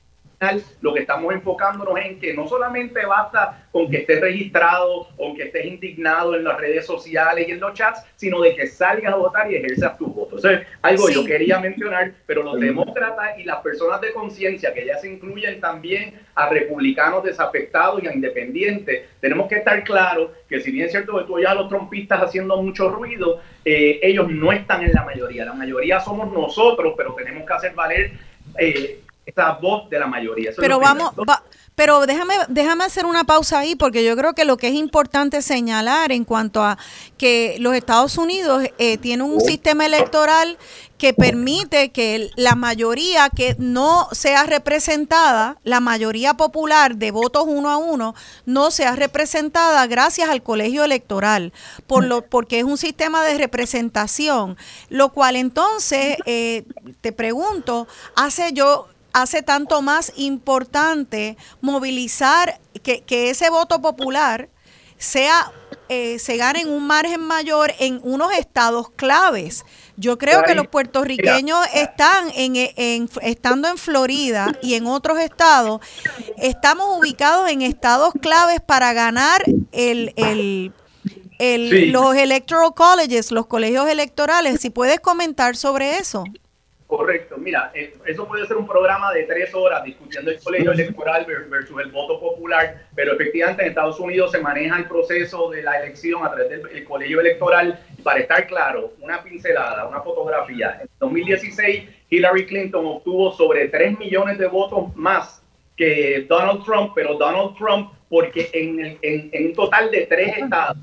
S3: lo que estamos enfocándonos en que no solamente basta con que estés registrado o que estés indignado en las redes sociales y en los chats, sino de que salgas a votar y ejerzas tu voto. Eso es algo yo quería mencionar, pero los demócratas y las personas de conciencia, que ya se incluyen también a republicanos desafectados y a independientes, tenemos que estar claros que si bien es cierto que tú ya los trompistas haciendo mucho ruido, eh, ellos no están en la mayoría. La mayoría somos nosotros, pero tenemos que hacer valer eh, esa voz de la mayoría. Eso
S2: Pero vamos, va- pero déjame, déjame hacer una pausa ahí porque yo creo que lo que es importante señalar en cuanto a que los Estados Unidos eh, tienen un sistema electoral que permite que la mayoría que no sea representada, la mayoría popular de votos uno a uno, no sea representada gracias al colegio electoral, por lo, porque es un sistema de representación, lo cual entonces, eh, te pregunto, hace yo hace tanto más importante movilizar que, que ese voto popular sea eh, se gane en un margen mayor en unos estados claves. Yo creo que los puertorriqueños están en, en- estando en Florida y en otros estados, estamos ubicados en estados claves para ganar el, el, el-
S3: Sí.
S2: los electoral colleges, los colegios electorales. Si puedes comentar sobre eso.
S3: Correcto, mira, eh, eso puede ser un programa de tres horas discutiendo el colegio electoral ver- versus el voto popular, pero efectivamente en Estados Unidos se maneja el proceso de la elección a través del el colegio electoral. Para estar claro, una pincelada, una fotografía. En 2016, Hillary Clinton obtuvo sobre 3 millones de votos más que Donald Trump, pero Donald Trump, porque en, el- en, en un total de tres estados,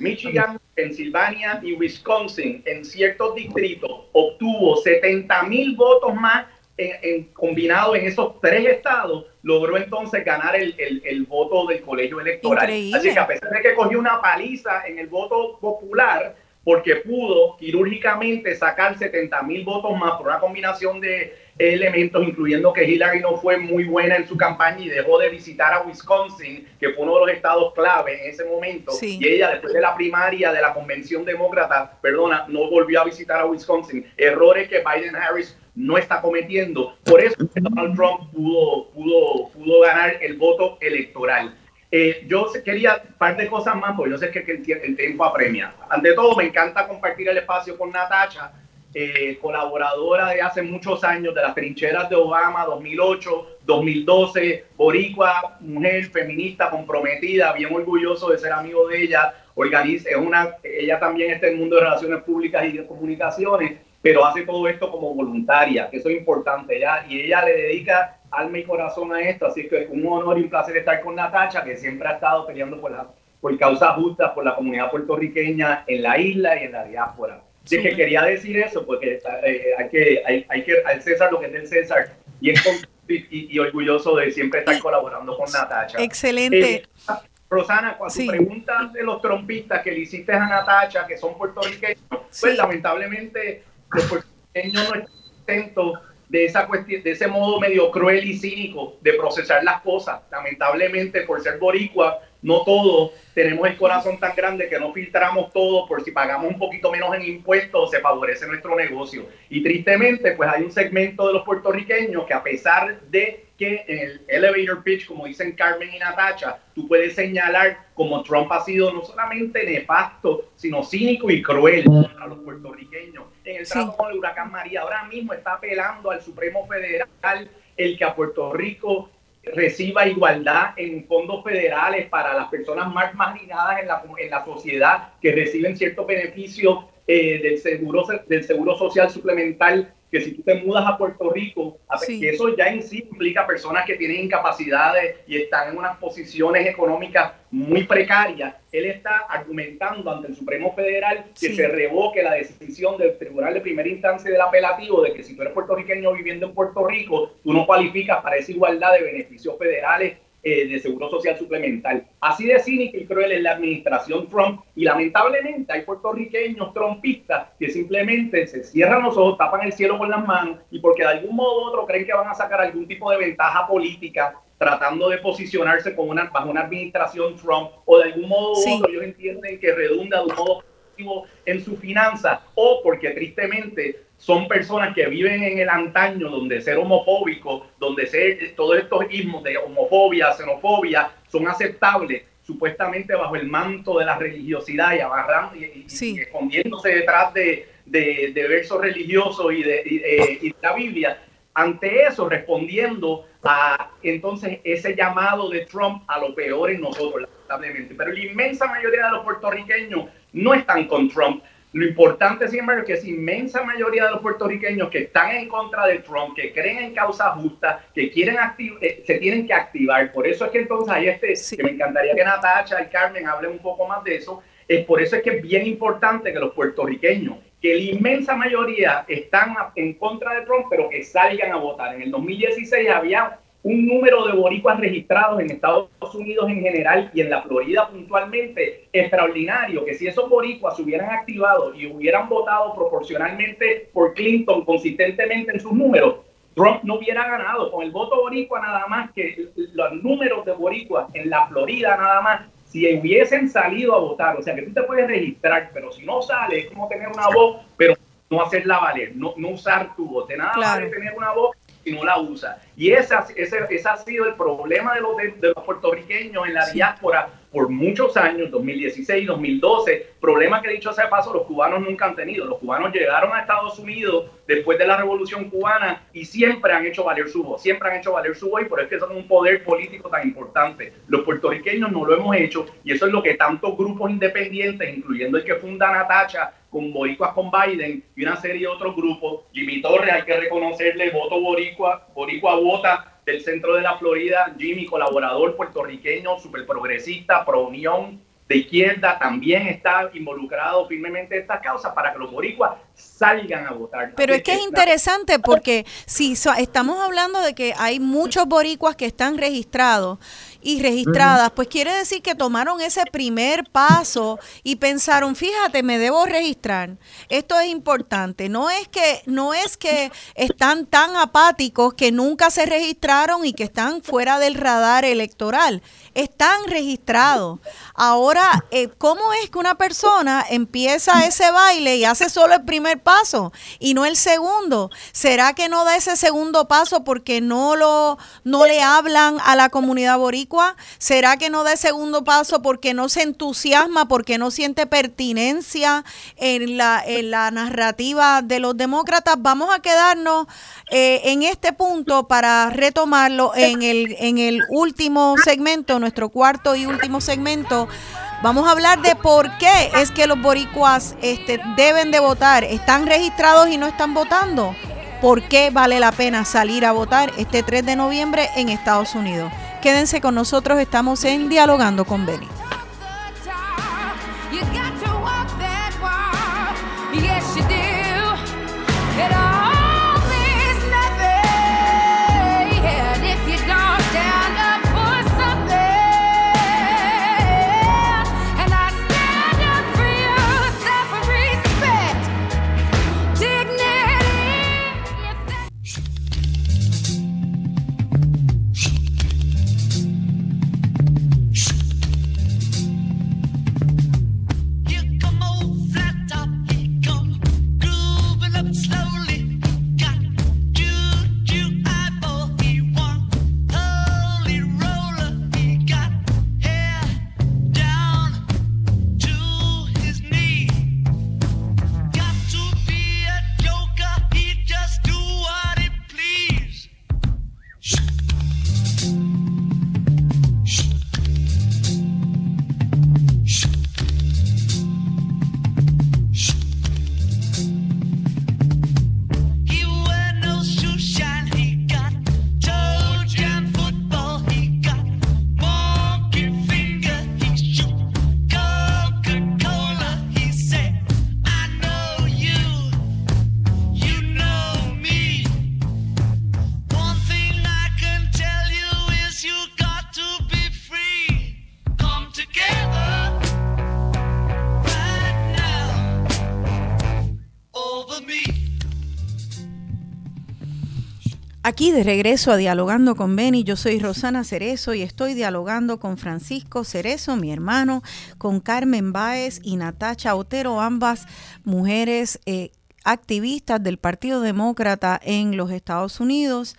S3: Michigan, Pensilvania y Wisconsin, en ciertos distritos, obtuvo 70 mil votos más en, en- combinado en esos tres estados, logró entonces ganar el, el- el voto del colegio electoral.
S2: Increíble.
S3: Así que a pesar de que cogió una paliza en el voto popular, porque pudo quirúrgicamente sacar 70 mil votos más por una combinación de elementos, incluyendo que Hillary no fue muy buena en su campaña y dejó de visitar a Wisconsin, que fue uno de los estados clave en ese momento.
S2: Sí.
S3: Y ella, después de la primaria de la convención demócrata, perdona, no volvió a visitar a Wisconsin. Errores que Biden Harris no está cometiendo. Por eso Donald Trump pudo, pudo, pudo ganar el voto electoral. Eh, yo quería un par de cosas más, porque yo sé que, el tiempo apremia. Ante todo, me encanta compartir el espacio con Natacha, eh, colaboradora de hace muchos años de las trincheras de Obama, 2008, 2012, boricua, mujer feminista comprometida, bien orgulloso de ser amigo de ella. Organiza, es una, ella también está en el mundo de relaciones públicas y de comunicaciones, pero hace todo esto como voluntaria, que eso es importante ya, y ella le dedica alma y corazón a esto, así que un honor y un placer estar con Natacha, que siempre ha estado peleando por, la, por causas justas, por la comunidad puertorriqueña en la isla y en la diáspora.
S2: Súper.
S3: quería decir eso, porque eh, hay, que, hay, hay que al César lo que es del César, y, es y, y orgulloso de siempre estar colaborando con Natacha.
S2: Excelente.
S3: Eh, Rosana, cuando
S2: Sí.
S3: tu pregunta de los trompistas que le hiciste a Natacha, que son puertorriqueños, pues lamentablemente los puertorriqueños no están contentos de esa cuestión, de ese modo medio cruel y cínico de procesar las cosas. Lamentablemente, por ser boricua, no todos tenemos el corazón tan grande que no filtramos todo por si pagamos un poquito menos en impuestos, se favorece nuestro negocio. Y tristemente, pues hay un segmento de los puertorriqueños que a pesar de que en el elevator pitch, como dicen Carmen y Natacha, tú puedes señalar como Trump ha sido no solamente nefasto, sino cínico y cruel contra los puertorriqueños. En el
S2: Sí.
S3: trato con el huracán María, ahora mismo está apelando al Supremo Federal el que a Puerto Rico reciba igualdad en fondos federales para las personas más marginadas en la, en la sociedad que reciben ciertos beneficios eh, del, seguro, del seguro social suplemental, que si tú te mudas a Puerto Rico,
S2: Sí.
S3: que eso ya en sí implica personas que tienen incapacidades y están en unas posiciones económicas muy precarias. Él está argumentando ante el Supremo Federal que
S2: Sí.
S3: se revoque la decisión del Tribunal de Primera Instancia del Apelativo de que si tú eres puertorriqueño viviendo en Puerto Rico, tú no cualificas para esa igualdad de beneficios federales eh, de seguro social suplemental. Así de cínica y cruel es la administración Trump y lamentablemente hay puertorriqueños trumpistas que simplemente se cierran los ojos, tapan el cielo con las manos y porque de algún modo u otro creen que van a sacar algún tipo de ventaja política tratando de posicionarse como una, bajo una administración Trump o de algún modo u
S2: Sí.
S3: otro ellos entienden que redunda de un modo en su finanza o porque tristemente son personas que viven en el antaño donde ser homofóbico, donde ser todos estos ismos de homofobia, xenofobia son aceptables supuestamente bajo el manto de la religiosidad y agarrando y, y-
S2: Sí.
S3: y escondiéndose detrás de, de- de versos religiosos y de, y, eh, y de la Biblia. Ante eso, respondiendo a entonces ese llamado de Trump a lo peor en nosotros, lamentablemente. Pero la inmensa mayoría de los puertorriqueños no están con Trump. Lo importante, sin embargo, es que esa inmensa mayoría de los puertorriqueños que están en contra de Trump, que creen en causa justa, que quieren eh, se tienen que activar. Por eso es que entonces hay este, que me encantaría que Natacha y Carmen hablen un poco más de eso. Es por eso es que es bien importante que los puertorriqueños, que la inmensa mayoría están en contra de Trump, pero que salgan a votar. En el 2016 había un número de boricuas registrados en Estados Unidos en general y en la Florida puntualmente extraordinario, que si esos boricuas se hubieran activado y hubieran votado proporcionalmente por Clinton consistentemente en sus números, Trump no hubiera ganado. Con el voto boricua nada más que los números de boricuas en la Florida nada más, si hubiesen salido a votar, o sea que tú te puedes registrar, pero si no sale es como tener una voz, pero no hacerla valer, no, no usar tu voz. De nada vale tener una voz y no la usa. Y ese, ese, ese ha sido el problema de los, de, los puertorriqueños en la diáspora por muchos años, 2016, 2012, problema que dicho sea paso, los cubanos nunca han tenido. Los cubanos llegaron a Estados Unidos después de la revolución cubana y siempre han hecho valer su voz, siempre han hecho valer su voz y por eso es que son un poder político tan importante. Los puertorriqueños no lo hemos hecho y eso es lo que tantos grupos independientes, incluyendo el que funda Natacha, con boricuas con Biden y una serie de otros grupos. Jimmy Torres, hay que reconocerle, voto boricua, boricua vota del centro de la Florida, Jimmy, colaborador puertorriqueño, súper progresista, pro unión, de izquierda, también está involucrado firmemente en estas causas para que los boricuas salgan a votar.
S2: Pero es que es interesante porque si estamos hablando de que hay muchos boricuas que están registrados, y registradas, pues quiere decir que tomaron ese primer paso y pensaron, fíjate, me debo registrar. Esto es importante. No es que no es que están tan apáticos que nunca se registraron y que están fuera del radar electoral. Están registrados. Ahora, eh, ¿cómo es que una persona empieza ese baile y hace solo el primer paso y no el segundo? ¿Será que no da ese segundo paso porque no lo no le hablan a la comunidad boricua? ¿Será que no da el segundo paso porque no se entusiasma, porque no siente pertinencia en la, en la narrativa de los demócratas? Vamos a quedarnos eh, en este punto para retomarlo en el, en el último segmento, nuestro cuarto y último segmento. Vamos a hablar de por qué es que los boricuas este, deben de votar. ¿Están registrados y no están votando? ¿Por qué vale la pena salir a votar este 3 de noviembre en Estados Unidos? Quédense con nosotros, estamos en Dialogando con Benny. Aquí de regreso a Dialogando con Beni, yo soy Rosana Cerezo y estoy dialogando con Francisco Cerezo, mi hermano, con Carmen Báez y Natacha Otero, ambas mujeres eh, activistas del Partido Demócrata en los Estados Unidos.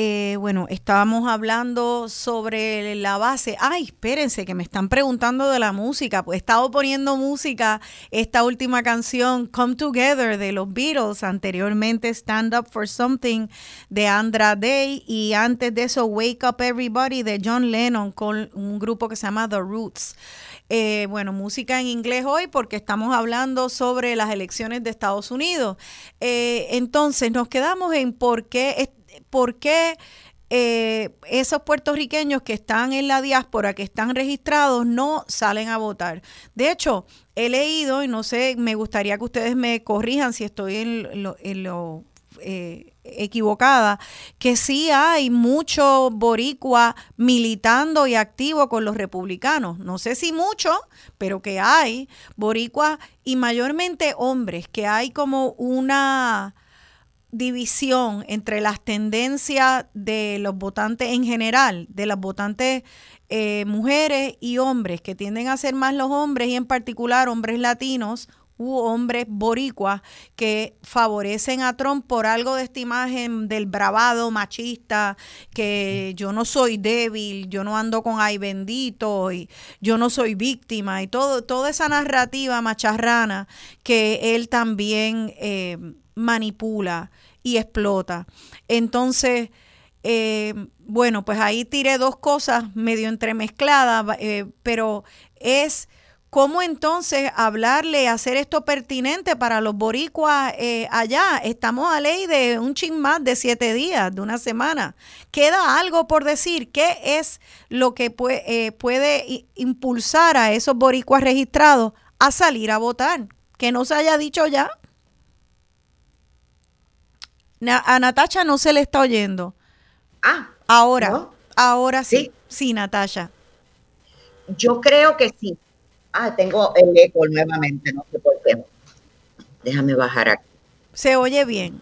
S2: Eh, bueno, estábamos hablando sobre la base. Ay, espérense, que me están preguntando de la música. Pues he estado poniendo música, esta última canción, Come Together, de los Beatles, anteriormente Stand Up for Something de Andra Day y antes de eso Wake Up Everybody de John Lennon con un grupo que se llama The Roots. eh, bueno, música en inglés hoy porque estamos hablando sobre las elecciones de Estados Unidos. Eh, entonces, nos quedamos en por qué, por qué eh, esos puertorriqueños que están en la diáspora, que están registrados, no salen a votar. De hecho, he leído, y no sé, me gustaría que ustedes me corrijan si estoy en lo, en lo eh, equivocada, que sí hay mucho boricua militando y activo con los republicanos. No sé si mucho, pero que hay boricua y mayormente hombres, que hay como una división entre las tendencias de los votantes en general, de las votantes eh, mujeres y hombres, que tienden a ser más los hombres y en particular hombres latinos u hombres boricuas que favorecen a Trump por algo de esta imagen del bravado machista, que yo no soy débil, yo no ando con ay bendito, y yo no soy víctima, y todo, toda esa narrativa macharrana que él también eh, manipula y explota. Entonces, eh, bueno, pues ahí tiré dos cosas medio entremezcladas, eh, pero es ¿Cómo entonces hablarle, hacer esto pertinente para los boricuas eh, allá? Estamos a ley de un chin más de siete días, de una semana. ¿Queda algo por decir? ¿Qué es lo que puede, puede impulsar a esos boricuas registrados a salir a votar? Que no se haya dicho ya. A Natacha no se le está oyendo.
S8: Ah.
S2: Ahora, ahora sí. sí, sí, Natacha.
S8: Yo creo que sí Ah, tengo el eco nuevamente, no sé por qué. Déjame bajar aquí.
S2: Se oye bien.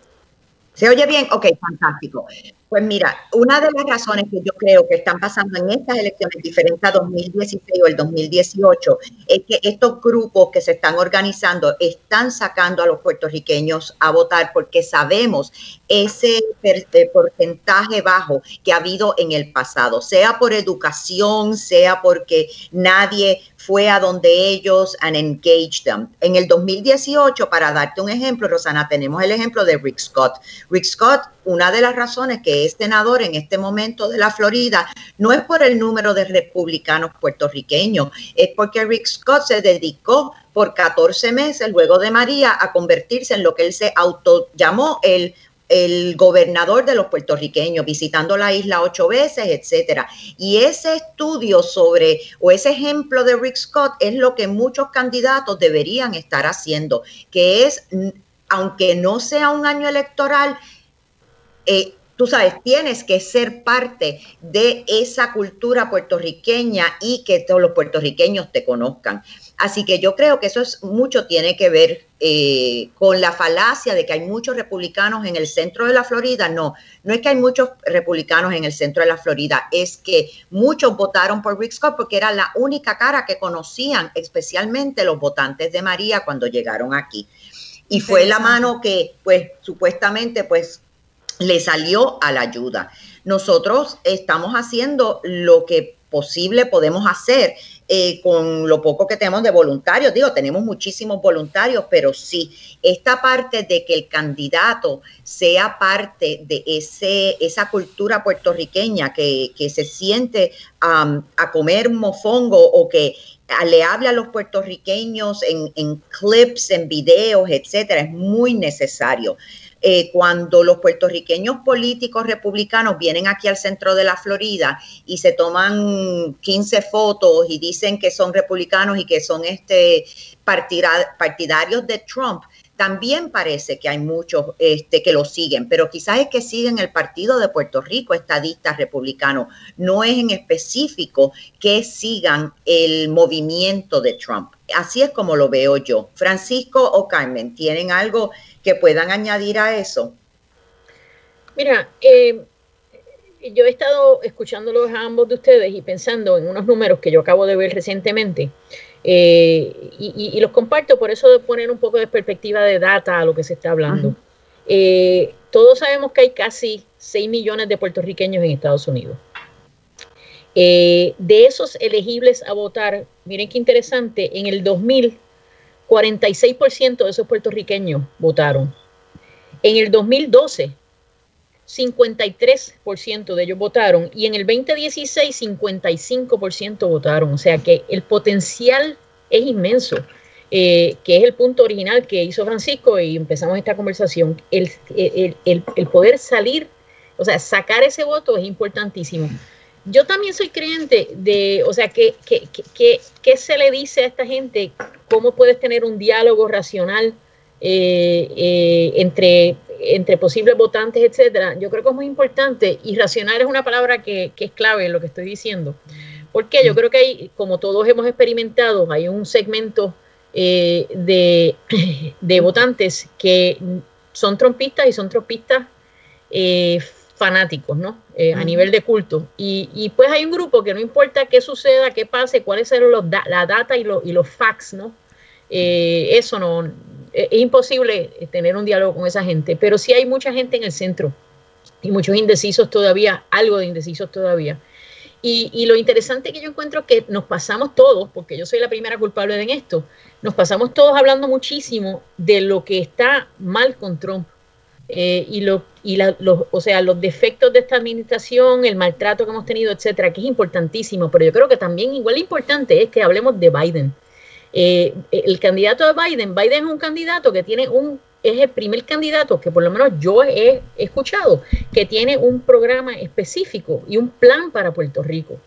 S8: ¿Se oye bien? Ok, fantástico. Pues mira, una de las razones que yo creo que están pasando en estas elecciones diferentes a 2016 o el 2018 es que estos grupos que se están organizando están sacando a los puertorriqueños a votar porque sabemos ese eh, porcentaje bajo que ha habido en el pasado, sea por educación, sea porque nadie fue a donde ellos and engaged them. En el 2018, para darte un ejemplo, Rosana, tenemos el ejemplo de Rick Scott. Rick Scott, una de las razones que es senador en este momento de la Florida no es por el número de republicanos puertorriqueños, es porque Rick Scott se dedicó por 14 meses luego de María a convertirse en lo que él se auto llamó el el gobernador de los puertorriqueños, visitando la isla ocho veces, etcétera. Y ese estudio sobre, o ese ejemplo de Rick Scott es lo que muchos candidatos deberían estar haciendo, que es, aunque no sea un año electoral, eh, tú sabes, tienes que ser parte de esa cultura puertorriqueña y que todos los puertorriqueños te conozcan. Así que yo creo que eso es mucho tiene que ver eh, con la falacia de que hay muchos republicanos en el centro de la Florida. No, no es que hay muchos republicanos en el centro de la Florida, es que muchos votaron por Rick Scott porque era la única cara que conocían, especialmente los votantes de María cuando llegaron aquí. Y fue la mano que, pues, supuestamente, pues, le salió a la ayuda. Nosotros estamos haciendo lo que posible podemos hacer eh, con lo poco que tenemos de voluntarios. Digo, tenemos muchísimos voluntarios, pero sí, esta parte de que el candidato sea parte de ese, esa cultura puertorriqueña que, se siente a comer mofongo o que le hable a los puertorriqueños en clips, en videos, etcétera, es muy necesario. Eh, cuando los puertorriqueños políticos republicanos vienen aquí al centro de la Florida y se toman 15 fotos y dicen que son republicanos y que son este partidarios de Trump, también parece que hay muchos este, que lo siguen, pero quizás es que siguen el Partido de Puerto Rico, estadistas republicanos. No es en específico que sigan el movimiento de Trump. Así es como lo veo yo. Francisco o Carmen, ¿tienen algo que puedan añadir a eso?
S4: Mira, eh, yo he estado escuchándolos a ambos de ustedes y pensando en unos números que yo acabo de ver recientemente. Eh, y, los comparto por eso de poner un poco de perspectiva de data a lo que se está hablando. Eh, todos sabemos que hay casi 6 millones de puertorriqueños en Estados Unidos. de esos elegibles a votar, miren qué interesante, en el 2000 46% de esos puertorriqueños votaron. En el 2012, 53% de ellos votaron y en el 2016 55% votaron. O sea que el potencial es inmenso, eh, que es el punto original que hizo Francisco y empezamos esta conversación. El, el, poder salir, o sea, sacar ese voto es importantísimo. Yo también soy creyente de, o sea, ¿qué, qué, qué, qué se le dice a esta gente? ¿Cómo puedes tener un diálogo racional eh, eh, entre, entre posibles votantes, etcétera? Yo creo que es muy importante y racional es una palabra que, que es clave en lo que estoy diciendo. Porque yo creo que hay, como todos hemos experimentado, hay un segmento eh, de, de votantes que son trompistas y son trompistas eh, fanáticos, ¿no? Eh, a nivel de culto. Y, y, pues hay un grupo que no importa qué suceda, qué pase, cuáles son los da la data y, lo, y, los facts, ¿no? Eh, eso no, es imposible tener un diálogo con esa gente, pero sí hay mucha gente en el centro y muchos indecisos todavía, algo de indecisos todavía. Y, y, lo interesante que yo encuentro es que nos pasamos todos, porque yo soy la primera culpable en esto, nos pasamos todos hablando muchísimo de lo que está mal con Trump eh, y, lo, y la, los, o sea, los defectos de esta administración, el maltrato que hemos tenido, etcétera, que es importantísimo, pero yo creo que también igual importante es que hablemos de Biden. Eh, el candidato de Biden, Biden es un candidato que tiene un, es el primer candidato que por lo menos yo he escuchado, que tiene un programa específico y un plan para Puerto Rico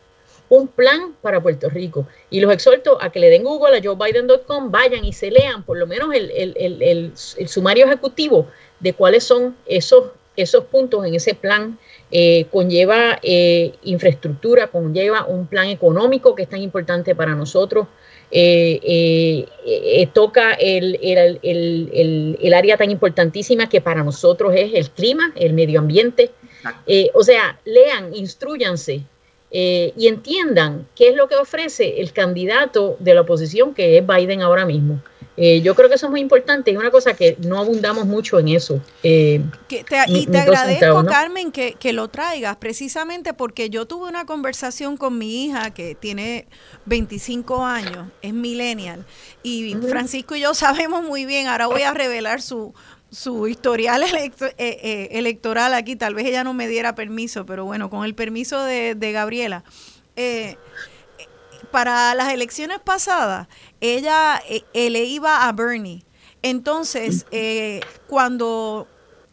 S4: un plan para Puerto Rico. Y los exhorto a que le den Google a joebiden.com, vayan y se lean por lo menos el, el, el, el, sumario ejecutivo de cuáles son esos, esos puntos en ese plan. Eh, conlleva eh, infraestructura, conlleva un plan económico que es tan importante para nosotros. Eh, toca el, el, el, área tan importantísima que para nosotros es el clima, el medio ambiente. o sea, lean, instruyanse, eh, y entiendan qué es lo que ofrece el candidato de la oposición, que es Biden ahora mismo. Eh, yo creo que eso es muy importante, es una cosa que no abundamos mucho en eso. Eh,
S2: que te, y te agradezco, ¿no? Carmen, que, que, lo traigas, precisamente porque yo tuve una conversación con mi hija que tiene 25 años, es millennial, y. Francisco y yo sabemos muy bien, ahora voy a revelar su, su historial eh, eh, electoral aquí, tal vez ella no me diera permiso, pero bueno, con el permiso de, Gabriela. Eh, para las elecciones pasadas, ella le iba a Bernie. Entonces, cuando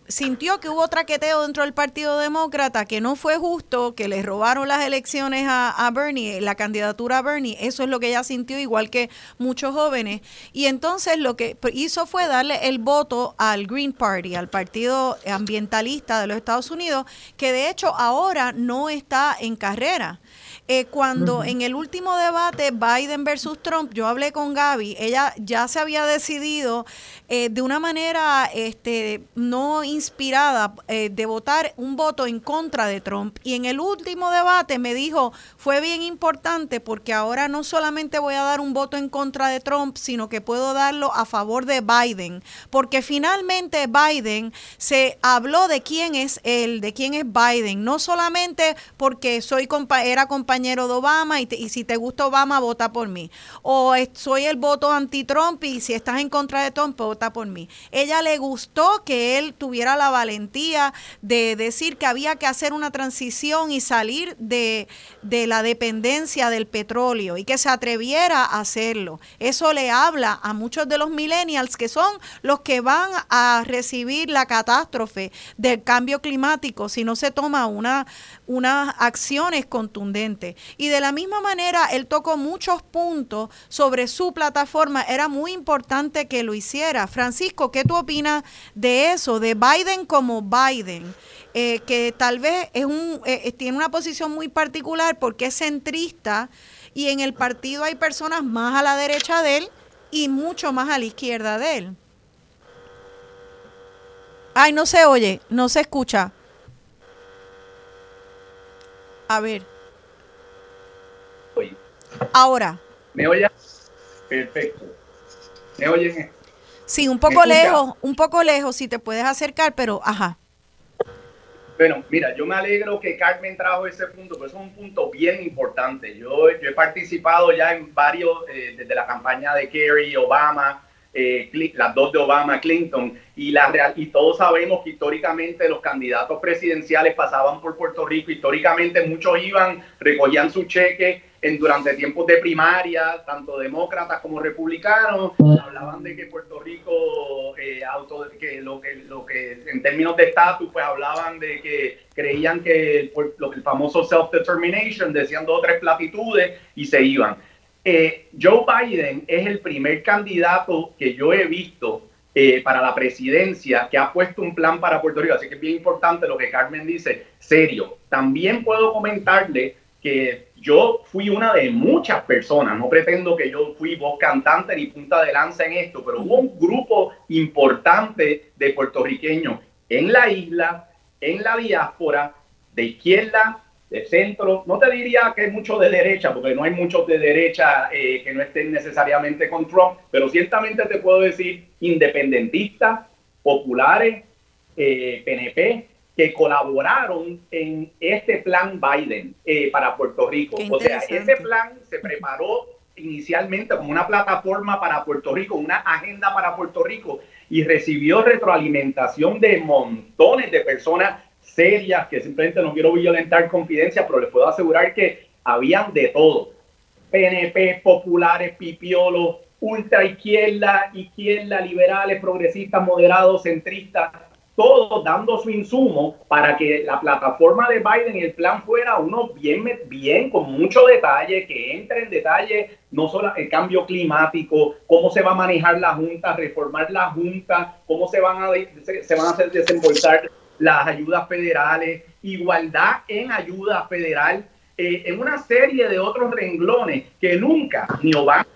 S2: sintió que hubo traqueteo dentro del Partido Demócrata, que no fue justo, que le robaron las elecciones a, a, Bernie, la candidatura a Bernie, eso es lo que ella sintió, igual que muchos jóvenes. Y entonces lo que hizo fue darle el voto al Green Party, al Partido Ambientalista de los Estados Unidos, que de hecho ahora no está en carrera. Eh, cuando uh -huh. en el último debate Biden versus Trump, yo hablé con Gaby, ella ya se había decidido eh, de una manera este, no inspirada eh, de votar un voto en contra de Trump. Y en el último debate me dijo, fue bien importante porque ahora no solamente voy a dar un voto en contra de Trump, sino que puedo darlo a favor de Biden. Porque finalmente Biden se habló de quién es él, de quién es Biden, no solamente porque soy compa era compañero compañero de Obama y, si te gusta Obama, vota por mí. O soy el voto anti-Trump y si estás en contra de Trump, vota por mí. Ella le gustó que él tuviera la valentía de decir que había que hacer una transición y salir de, de la dependencia del petróleo y que se atreviera a hacerlo. Eso le habla a muchos de los millennials que son los que van a recibir la catástrofe del cambio climático si no se toma una, unas acciones contundentes. Y de la misma manera, él tocó muchos puntos sobre su plataforma. Era muy importante que lo hiciera. Francisco, ¿qué tú opinas de eso? De Biden como Biden. Eh, que tal vez un, eh, tiene una posición muy particular porque es centrista y en el partido hay personas más a la derecha de él y mucho más a la izquierda de él. Ay, no se oye, no se escucha. A ver. Ahora.
S3: ¿Me oye? Perfecto. ¿Me oyen?
S2: Sí, un poco lejos, un poco lejos, si te puedes acercar, pero ajá.
S3: Bueno, mira, yo me alegro que Carmen trajo ese punto, porque es un punto bien importante. Yo, yo he participado ya en varios, eh, desde la campaña de Kerry, Obama, eh, las dos de Obama, Clinton, y, la real- y todos sabemos que históricamente los candidatos presidenciales pasaban por Puerto Rico, históricamente muchos iban, recogían su cheque en, durante tiempos de primaria, tanto demócratas como republicanos, hablaban de que Puerto Rico, eh, auto, que lo que lo que en términos de estatus, pues hablaban de que creían que el, lo el famoso self-determination, decían dos o tres platitudes y se iban. Eh, Joe Biden es el primer candidato que yo he visto eh, para la presidencia que ha puesto un plan para Puerto Rico. Así que es bien importante lo que Carmen dice, serio. También puedo comentarle que yo fui una de muchas personas, no pretendo que yo fui voz cantante ni punta de lanza en esto, pero hubo un grupo importante de puertorriqueños en la isla, en la diáspora, de izquierda, de centro, no te diría que hay mucho de derecha, porque no hay muchos de derecha eh, que no estén necesariamente con Trump, pero ciertamente te puedo decir independentistas, populares, eh, PNP, que colaboraron en este plan Biden eh, para Puerto Rico. O sea, ese plan se preparó inicialmente como una plataforma para Puerto Rico, una agenda para Puerto Rico, y recibió retroalimentación de montones de personas serias, que simplemente no quiero violentar confidencia, pero les puedo asegurar que habían de todo. PNP, populares, pipiolos, ultra izquierda, izquierda, liberales, progresistas, moderados, centristas, todos dando su insumo para que la plataforma de Biden y el plan fuera uno bien, bien con mucho detalle, que entre en detalle no solo el cambio climático, cómo se va a manejar la Junta, reformar la Junta, cómo se van a, se, se van a hacer desembolsar las ayudas federales, igualdad en ayuda federal, eh, en una serie de otros renglones que nunca ni Obama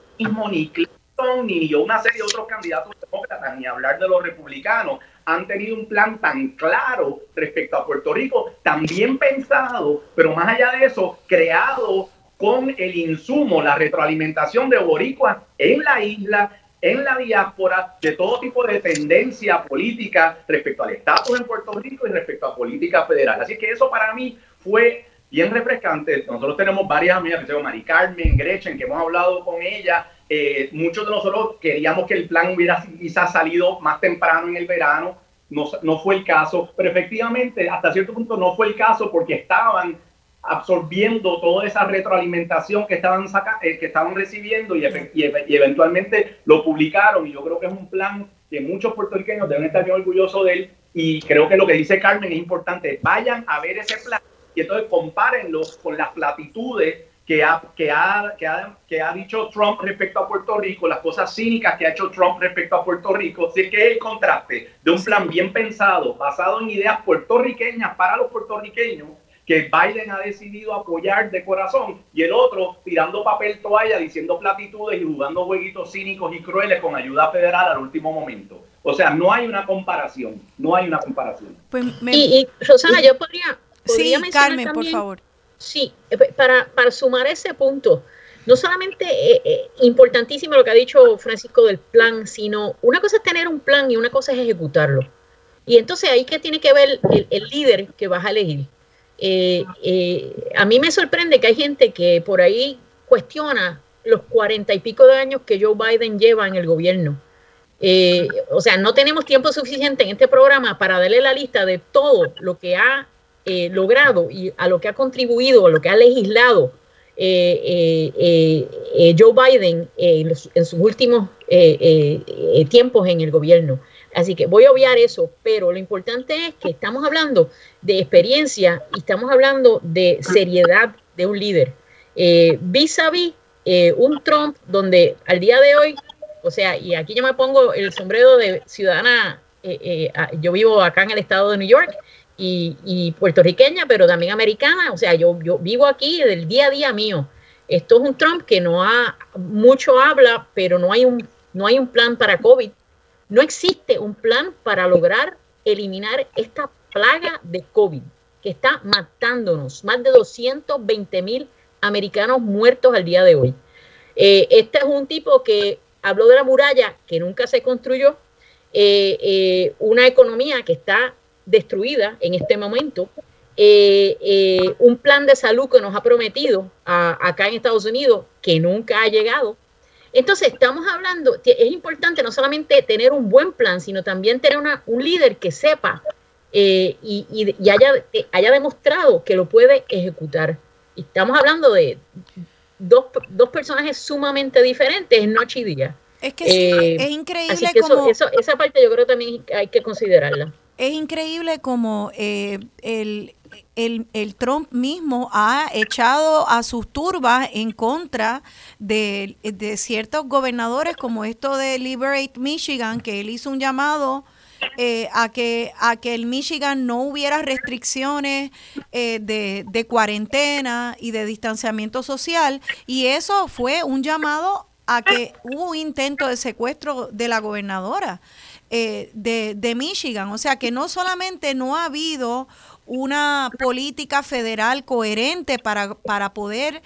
S3: ni Clinton, ni una serie de otros candidatos demócratas, ni hablar de los republicanos, han tenido un plan tan claro respecto a Puerto Rico, tan bien pensado, pero más allá de eso, creado con el insumo, la retroalimentación de boricuas en la isla, en la diáspora, de todo tipo de tendencia política respecto al estatus en Puerto Rico y respecto a política federal. Así que eso para mí fue bien refrescante. Nosotros tenemos varias amigas, que llama Mari Carmen, Gretchen, que hemos hablado con ella. Eh, muchos de nosotros queríamos que el plan hubiera quizás salido más temprano en el verano. No, no fue el caso, pero efectivamente hasta cierto punto no fue el caso porque estaban absorbiendo toda esa retroalimentación que estaban saca, eh, que estaban recibiendo y, y, y eventualmente lo publicaron. Y yo creo que es un plan que muchos puertorriqueños deben estar bien orgullosos de él. Y creo que lo que dice Carmen es importante, vayan a ver ese plan y entonces compárenlo con las platitudes que ha, que, ha, que, ha, que ha dicho Trump respecto a Puerto Rico, las cosas cínicas que ha hecho Trump respecto a Puerto Rico, así que el contraste de un plan bien pensado, basado en ideas puertorriqueñas para los puertorriqueños, que Biden ha decidido apoyar de corazón, y el otro tirando papel toalla, diciendo platitudes y jugando jueguitos cínicos y crueles con ayuda federal al último momento. O sea, no hay una comparación, no hay una comparación.
S2: Pues me-
S4: Y, y, Rosana, yo podría,
S2: sí,
S4: mencionar
S2: Carmen, por favor.
S4: Sí, eh, para, para sumar ese punto, no solamente eh, eh, importantísimo lo que ha dicho Francisco del plan, sino una cosa es tener un plan y una cosa es ejecutarlo. Y entonces ahí que tiene que ver el, el líder que vas a elegir. Eh, eh, a mí me sorprende que hay gente que por ahí cuestiona los cuarenta y pico de años que Joe Biden lleva en el gobierno. Eh, o sea, no tenemos tiempo suficiente en este programa para darle la lista de todo lo que ha logrado y a lo que ha contribuido, a lo que ha legislado Joe Biden en, los- en sus últimos tiempos en el gobierno. Así que voy a obviar eso, pero lo importante es que estamos hablando de experiencia y estamos hablando de seriedad de un líder. Eh, vis a vis eh, un Trump donde al día de hoy, o sea, y aquí yo me pongo el sombrero de ciudadana, eh, eh, yo vivo acá en el estado de New York y, y puertorriqueña, pero también americana, o sea, yo, yo vivo aquí del día a día mío. Esto es un Trump que no ha, mucho habla, pero no hay un, no hay un plan para COVID. No existe un plan para lograr eliminar esta plaga de COVID que está matándonos. Más de 220 mil americanos muertos al día de hoy. Eh, este es un tipo que habló de la muralla que nunca se construyó, eh, eh, una economía que está destruida en este momento, un plan de salud que nos ha prometido a- acá en Estados Unidos que nunca ha llegado, Entonces, estamos hablando, es importante no solamente tener un buen plan, sino también tener una, un líder que sepa eh, y, haya, haya demostrado que lo puede ejecutar. Estamos hablando de dos, dos personajes sumamente diferentes en noche y día.
S2: Es que eh, es increíble
S4: como... esa parte yo creo también hay que considerarla.
S2: Es increíble como eh, el, el, Trump mismo ha echado a sus turbas en contra de, de ciertos gobernadores como esto de Liberate Michigan, que él hizo un llamado eh, a que a que el Michigan no hubiera restricciones eh, de, de, cuarentena y de distanciamiento social y eso fue un llamado a que hubo un intento de secuestro de la gobernadora eh, de, de Michigan. O sea que no solamente no ha habido una política federal coherente para, para poder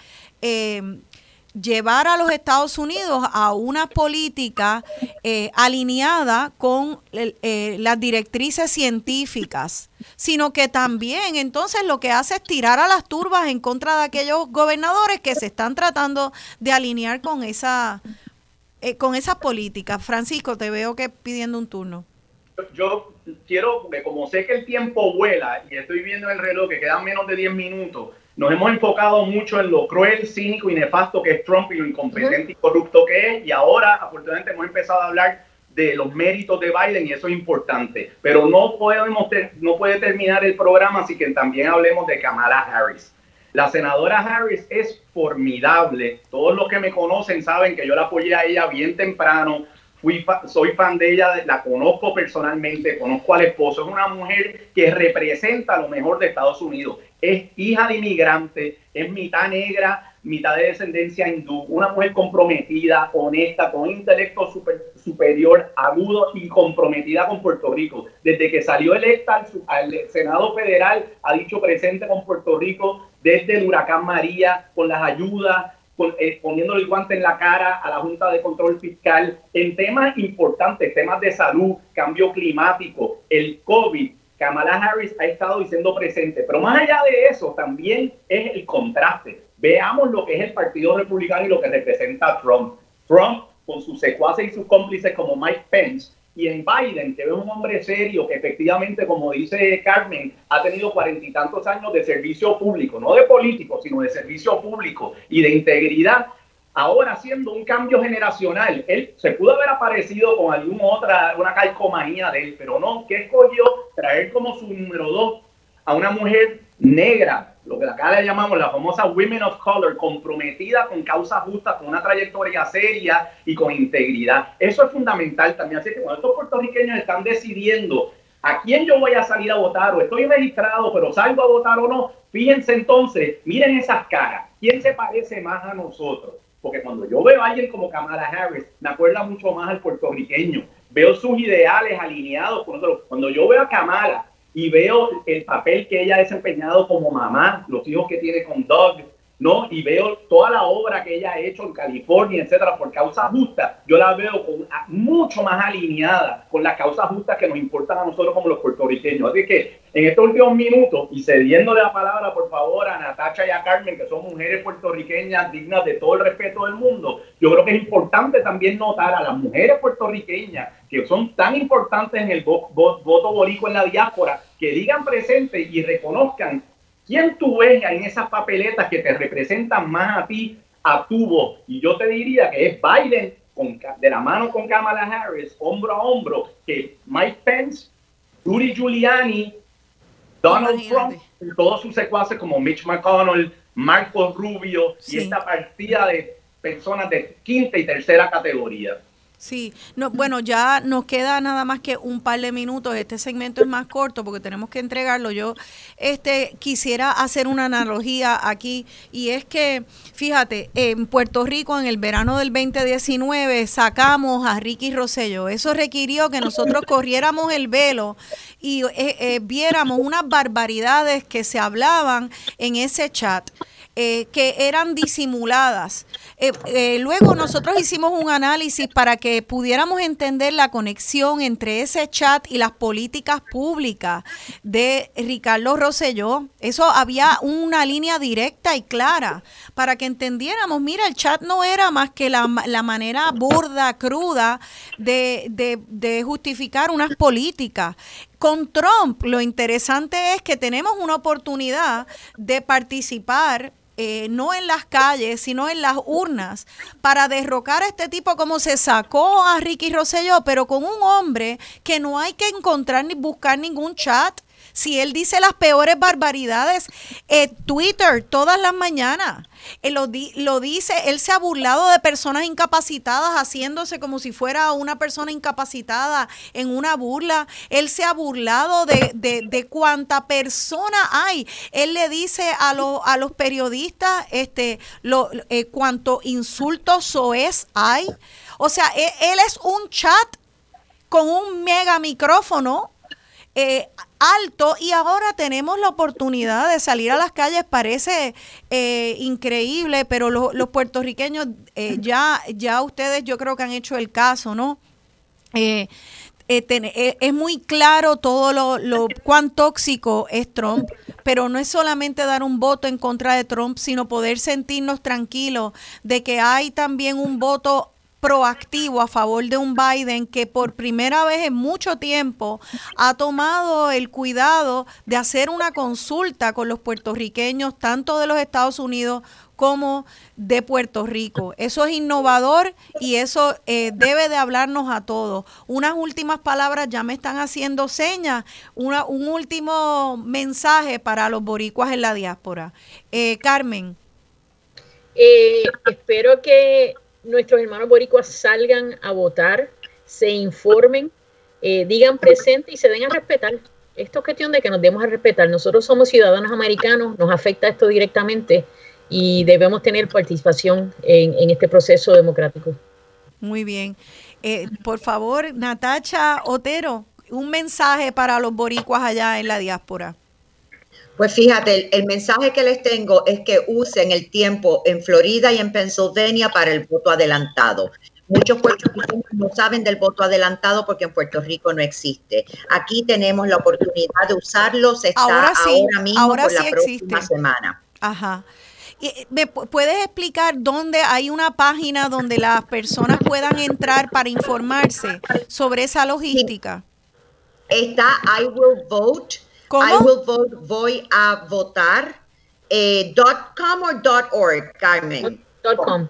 S2: llevar a los Estados Unidos a una política eh, alineada con eh, las directrices científicas, sino que también entonces lo que hace es tirar a las turbas en contra de aquellos gobernadores que se están tratando de alinear con esa eh, con esa política. Francisco, te veo que pidiendo un turno.
S3: Yo quiero, como sé que el tiempo vuela y estoy viendo el reloj que quedan menos de 10 minutos, nos hemos enfocado mucho en lo cruel, cínico y nefasto que es Trump y lo incompetente y corrupto que es. Y ahora, afortunadamente, hemos empezado a hablar de los méritos de Biden y eso es importante. Pero no, podemos no puede terminar el programa sin que también hablemos de Kamala Harris. La senadora Harris es formidable. Todos los que me conocen saben que yo la apoyé a ella bien temprano. Soy fan de ella, la conozco personalmente, conozco al esposo. Es una mujer que representa lo mejor de Estados Unidos es hija de inmigrante, es mitad negra, mitad de descendencia hindú, una mujer comprometida, honesta, con intelecto superior, agudo y comprometida con Puerto Rico. Desde que salió electa al, Senado Federal, ha dicho presente con Puerto Rico desde el huracán María, con las ayudas, eh, poniéndole el guante en la cara a la Junta de Control Fiscal en temas importantes, temas de salud, cambio climático, el COVID, Kamala Harris ha estado diciendo presente, pero más allá de eso también es el contraste. Veamos lo que es el Partido Republicano y lo que representa Trump. Trump con sus secuaces y sus cómplices como Mike Pence y en Biden, que ve un hombre serio que efectivamente, como dice Carmen, ha tenido cuarenta y tantos años de servicio público, no de político, sino de servicio público y de integridad, ahora haciendo un cambio generacional. Él se pudo haber aparecido con alguna otra, una calcomanía de él, pero no, ¿qué escogió? Traer como su número dos a una mujer negra, lo que acá le llamamos la famosa Women of Color, comprometida con causas justas, con una trayectoria seria y con integridad. Eso es fundamental también. Así que cuando estos puertorriqueños están decidiendo a quién yo voy a salir a votar o estoy registrado, pero salgo a votar o no, fíjense entonces, miren esas caras, ¿quién se parece más a nosotros? porque cuando yo veo a alguien como Kamala Harris, me acuerda mucho más al puertorriqueño. Veo sus ideales alineados con nosotros. Cuando yo veo a Kamala y veo el papel que ella ha desempeñado como mamá, los hijos que tiene con Doug, ¿no? Y veo toda la obra que ella ha hecho en California, etcétera, por causa justa, yo la veo con, mucho más alineada con las causas justas que nos importan a nosotros como los puertorriqueños. Así que en estos últimos minutos, y cediéndole la palabra, por favor, a Natacha y a Carmen, que son mujeres puertorriqueñas dignas de todo el respeto del mundo, yo creo que es importante también notar a las mujeres puertorriqueñas que son tan importantes en el voto boricua en la diáspora, que digan presente y reconozcan ¿Quién tú ves en esas papeletas que te representan más a ti, a tu voz? Y yo te diría que es Biden con, de la mano con Kamala Harris, hombro a hombro, que Mike Pence, Rudy Giuliani, Donald Trump, todos sus secuaces como Mitch McConnell, Marco Rubio y esta partida de personas de quinta y tercera categoría.
S2: Sí, no, bueno, ya nos queda nada más que un par de minutos. Este segmento es más corto porque tenemos que entregarlo. Yo este, quisiera hacer una analogía aquí y es que, fíjate, en Puerto Rico en el verano del 2019 sacamos a Ricky Rosello. Eso requirió que nosotros corriéramos el velo y eh, eh, viéramos unas barbaridades que se hablaban en ese chat. Eh, que eran disimuladas. Eh, eh, luego nosotros hicimos un análisis para que pudiéramos entender la conexión entre ese chat y las políticas públicas de Ricardo Rosselló. Eso había una línea directa y clara para que entendiéramos, mira, el chat no era más que la, la manera burda, cruda de, de, de justificar unas políticas con Trump lo interesante es que tenemos una oportunidad de participar eh, no en las calles, sino en las urnas, para derrocar a este tipo como se sacó a Ricky Rosselló, pero con un hombre que no hay que encontrar ni buscar ningún chat. Si él dice las peores barbaridades, eh, Twitter todas las mañanas. Él lo, di- lo dice, él se ha burlado de personas incapacitadas, haciéndose como si fuera una persona incapacitada en una burla. Él se ha burlado de, cuánta persona hay. Él le dice a, los periodistas este, lo, eh, cuánto insultos soez hay. O sea, él, él es un chat con un mega micrófono eh, alto y ahora tenemos la oportunidad de salir a las calles. Parece eh, increíble, pero lo- los puertorriqueños eh, ya, ya ustedes yo creo que han hecho el caso, ¿no? Eh, eh, eh, es muy claro todo lo, lo cuán tóxico es Trump, pero no es solamente dar un voto en contra de Trump, sino poder sentirnos tranquilos de que hay también un voto proactivo a favor de un Biden que por primera vez en mucho tiempo ha tomado el cuidado de hacer una consulta con los puertorriqueños, tanto de los Estados Unidos como de Puerto Rico. Eso es innovador y eso eh, debe de hablarnos a todos. Unas últimas palabras ya me están haciendo señas, un último mensaje para los boricuas en la diáspora. Eh, Carmen.
S4: Eh, espero que nuestros hermanos boricuas salgan a votar, se informen, eh, digan presente y se den a respetar. Esto es cuestión de que nos demos a respetar. Nosotros somos ciudadanos americanos, nos afecta esto directamente y debemos tener participación en, este proceso democrático.
S2: Muy bien. Eh, por favor, Natacha Otero, un mensaje para los boricuas allá en la diáspora.
S8: Pues fíjate, el, el mensaje que les tengo es que usen el tiempo en Florida y en Pennsylvania para el voto adelantado. Muchos puertorriqueños no saben del voto adelantado porque en Puerto Rico no existe. Aquí tenemos la oportunidad de usarlo, se está
S2: Ahora
S8: ahora,
S2: sí,
S8: mismo
S2: ahora
S8: por
S2: sí
S8: la próxima
S2: existe.
S8: semana.
S2: Ajá. Eh, ¿Me pu- puedes explicar dónde hay una página donde las personas puedan entrar para informarse sobre esa logística?
S8: Está I will vote.
S2: ¿Cómo?
S8: I will vote, voy a votar. Eh, dot .com o dot .org, Carmen?
S4: Dot com.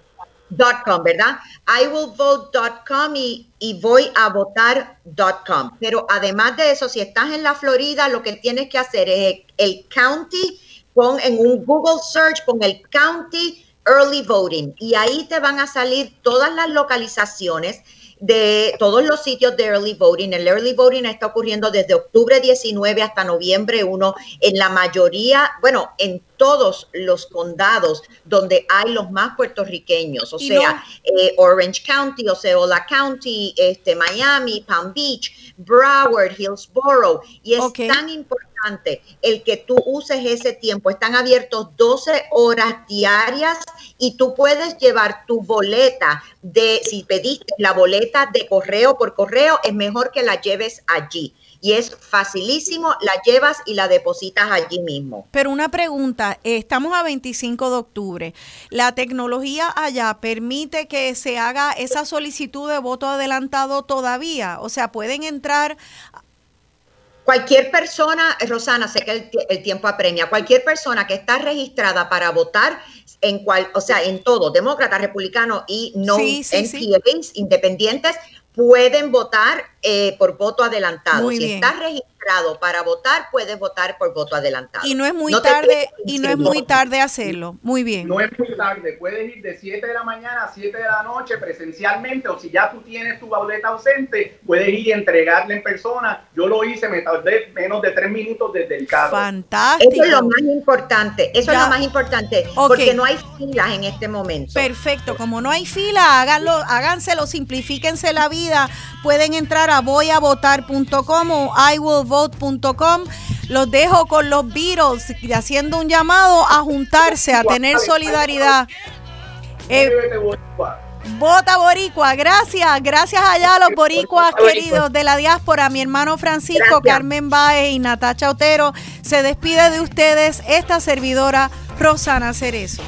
S8: Dot .com, ¿verdad? I will vote.com y, y voy a votar.com. Pero además de eso, si estás en la Florida, lo que tienes que hacer es el county, pon en un Google search, pon el county early voting y ahí te van a salir todas las localizaciones de todos los sitios de early voting. El early voting está ocurriendo desde octubre 19 hasta noviembre 1 en la mayoría, bueno, en todos los condados donde hay los más puertorriqueños, o sea,
S2: no-
S8: eh, Orange County, Osceola County, este, Miami, Palm Beach, Broward, Hillsborough, y es tan importante el que tú uses ese tiempo. Están abiertos 12 horas diarias y tú puedes llevar tu boleta de, si pediste la boleta de correo por correo, es mejor que la lleves allí. Y es facilísimo, la llevas y la depositas allí mismo.
S2: Pero una pregunta, estamos a 25 de octubre. ¿La tecnología allá permite que se haga esa solicitud de voto adelantado todavía? O sea, pueden entrar
S8: Cualquier persona, Rosana, sé que el tiempo apremia, cualquier persona que está registrada para votar en cual, o sea, en todo, demócrata, republicano y no
S2: Sí, sí, sí.
S8: NPAs, independientes, pueden votar eh, por voto adelantado.
S2: Muy
S8: si
S2: bien.
S8: estás registrado para votar, puedes votar por voto adelantado.
S2: y no es muy
S8: No
S2: tarde y no es muy tarde hacerlo. Muy bien.
S3: No es muy tarde, puedes ir de 7 de la mañana a 7 de la noche presencialmente o si ya tú tienes tu boleta ausente, puedes ir y entregarla en persona. Yo lo hice, me tardé menos de 3 minutos desde el carro.
S2: Fantástico.
S8: Eso es lo más importante, eso
S2: Ya.
S8: es lo más importante, porque no hay filas en este momento.
S2: Perfecto, como no hay fila, háganlo, háganselo, simplifíquense la vida. Pueden entrar a voyavotar.com o iwillvote.com. Los dejo con los Beatles haciendo un llamado a juntarse, a tener solidaridad. Eh. Vota Boricua, gracias, gracias allá a los boricuas queridos de la diáspora, mi hermano Francisco,
S4: Gracias.
S2: Carmen Baez y Natacha Otero. Se despide de ustedes esta servidora Rosana Cerezo.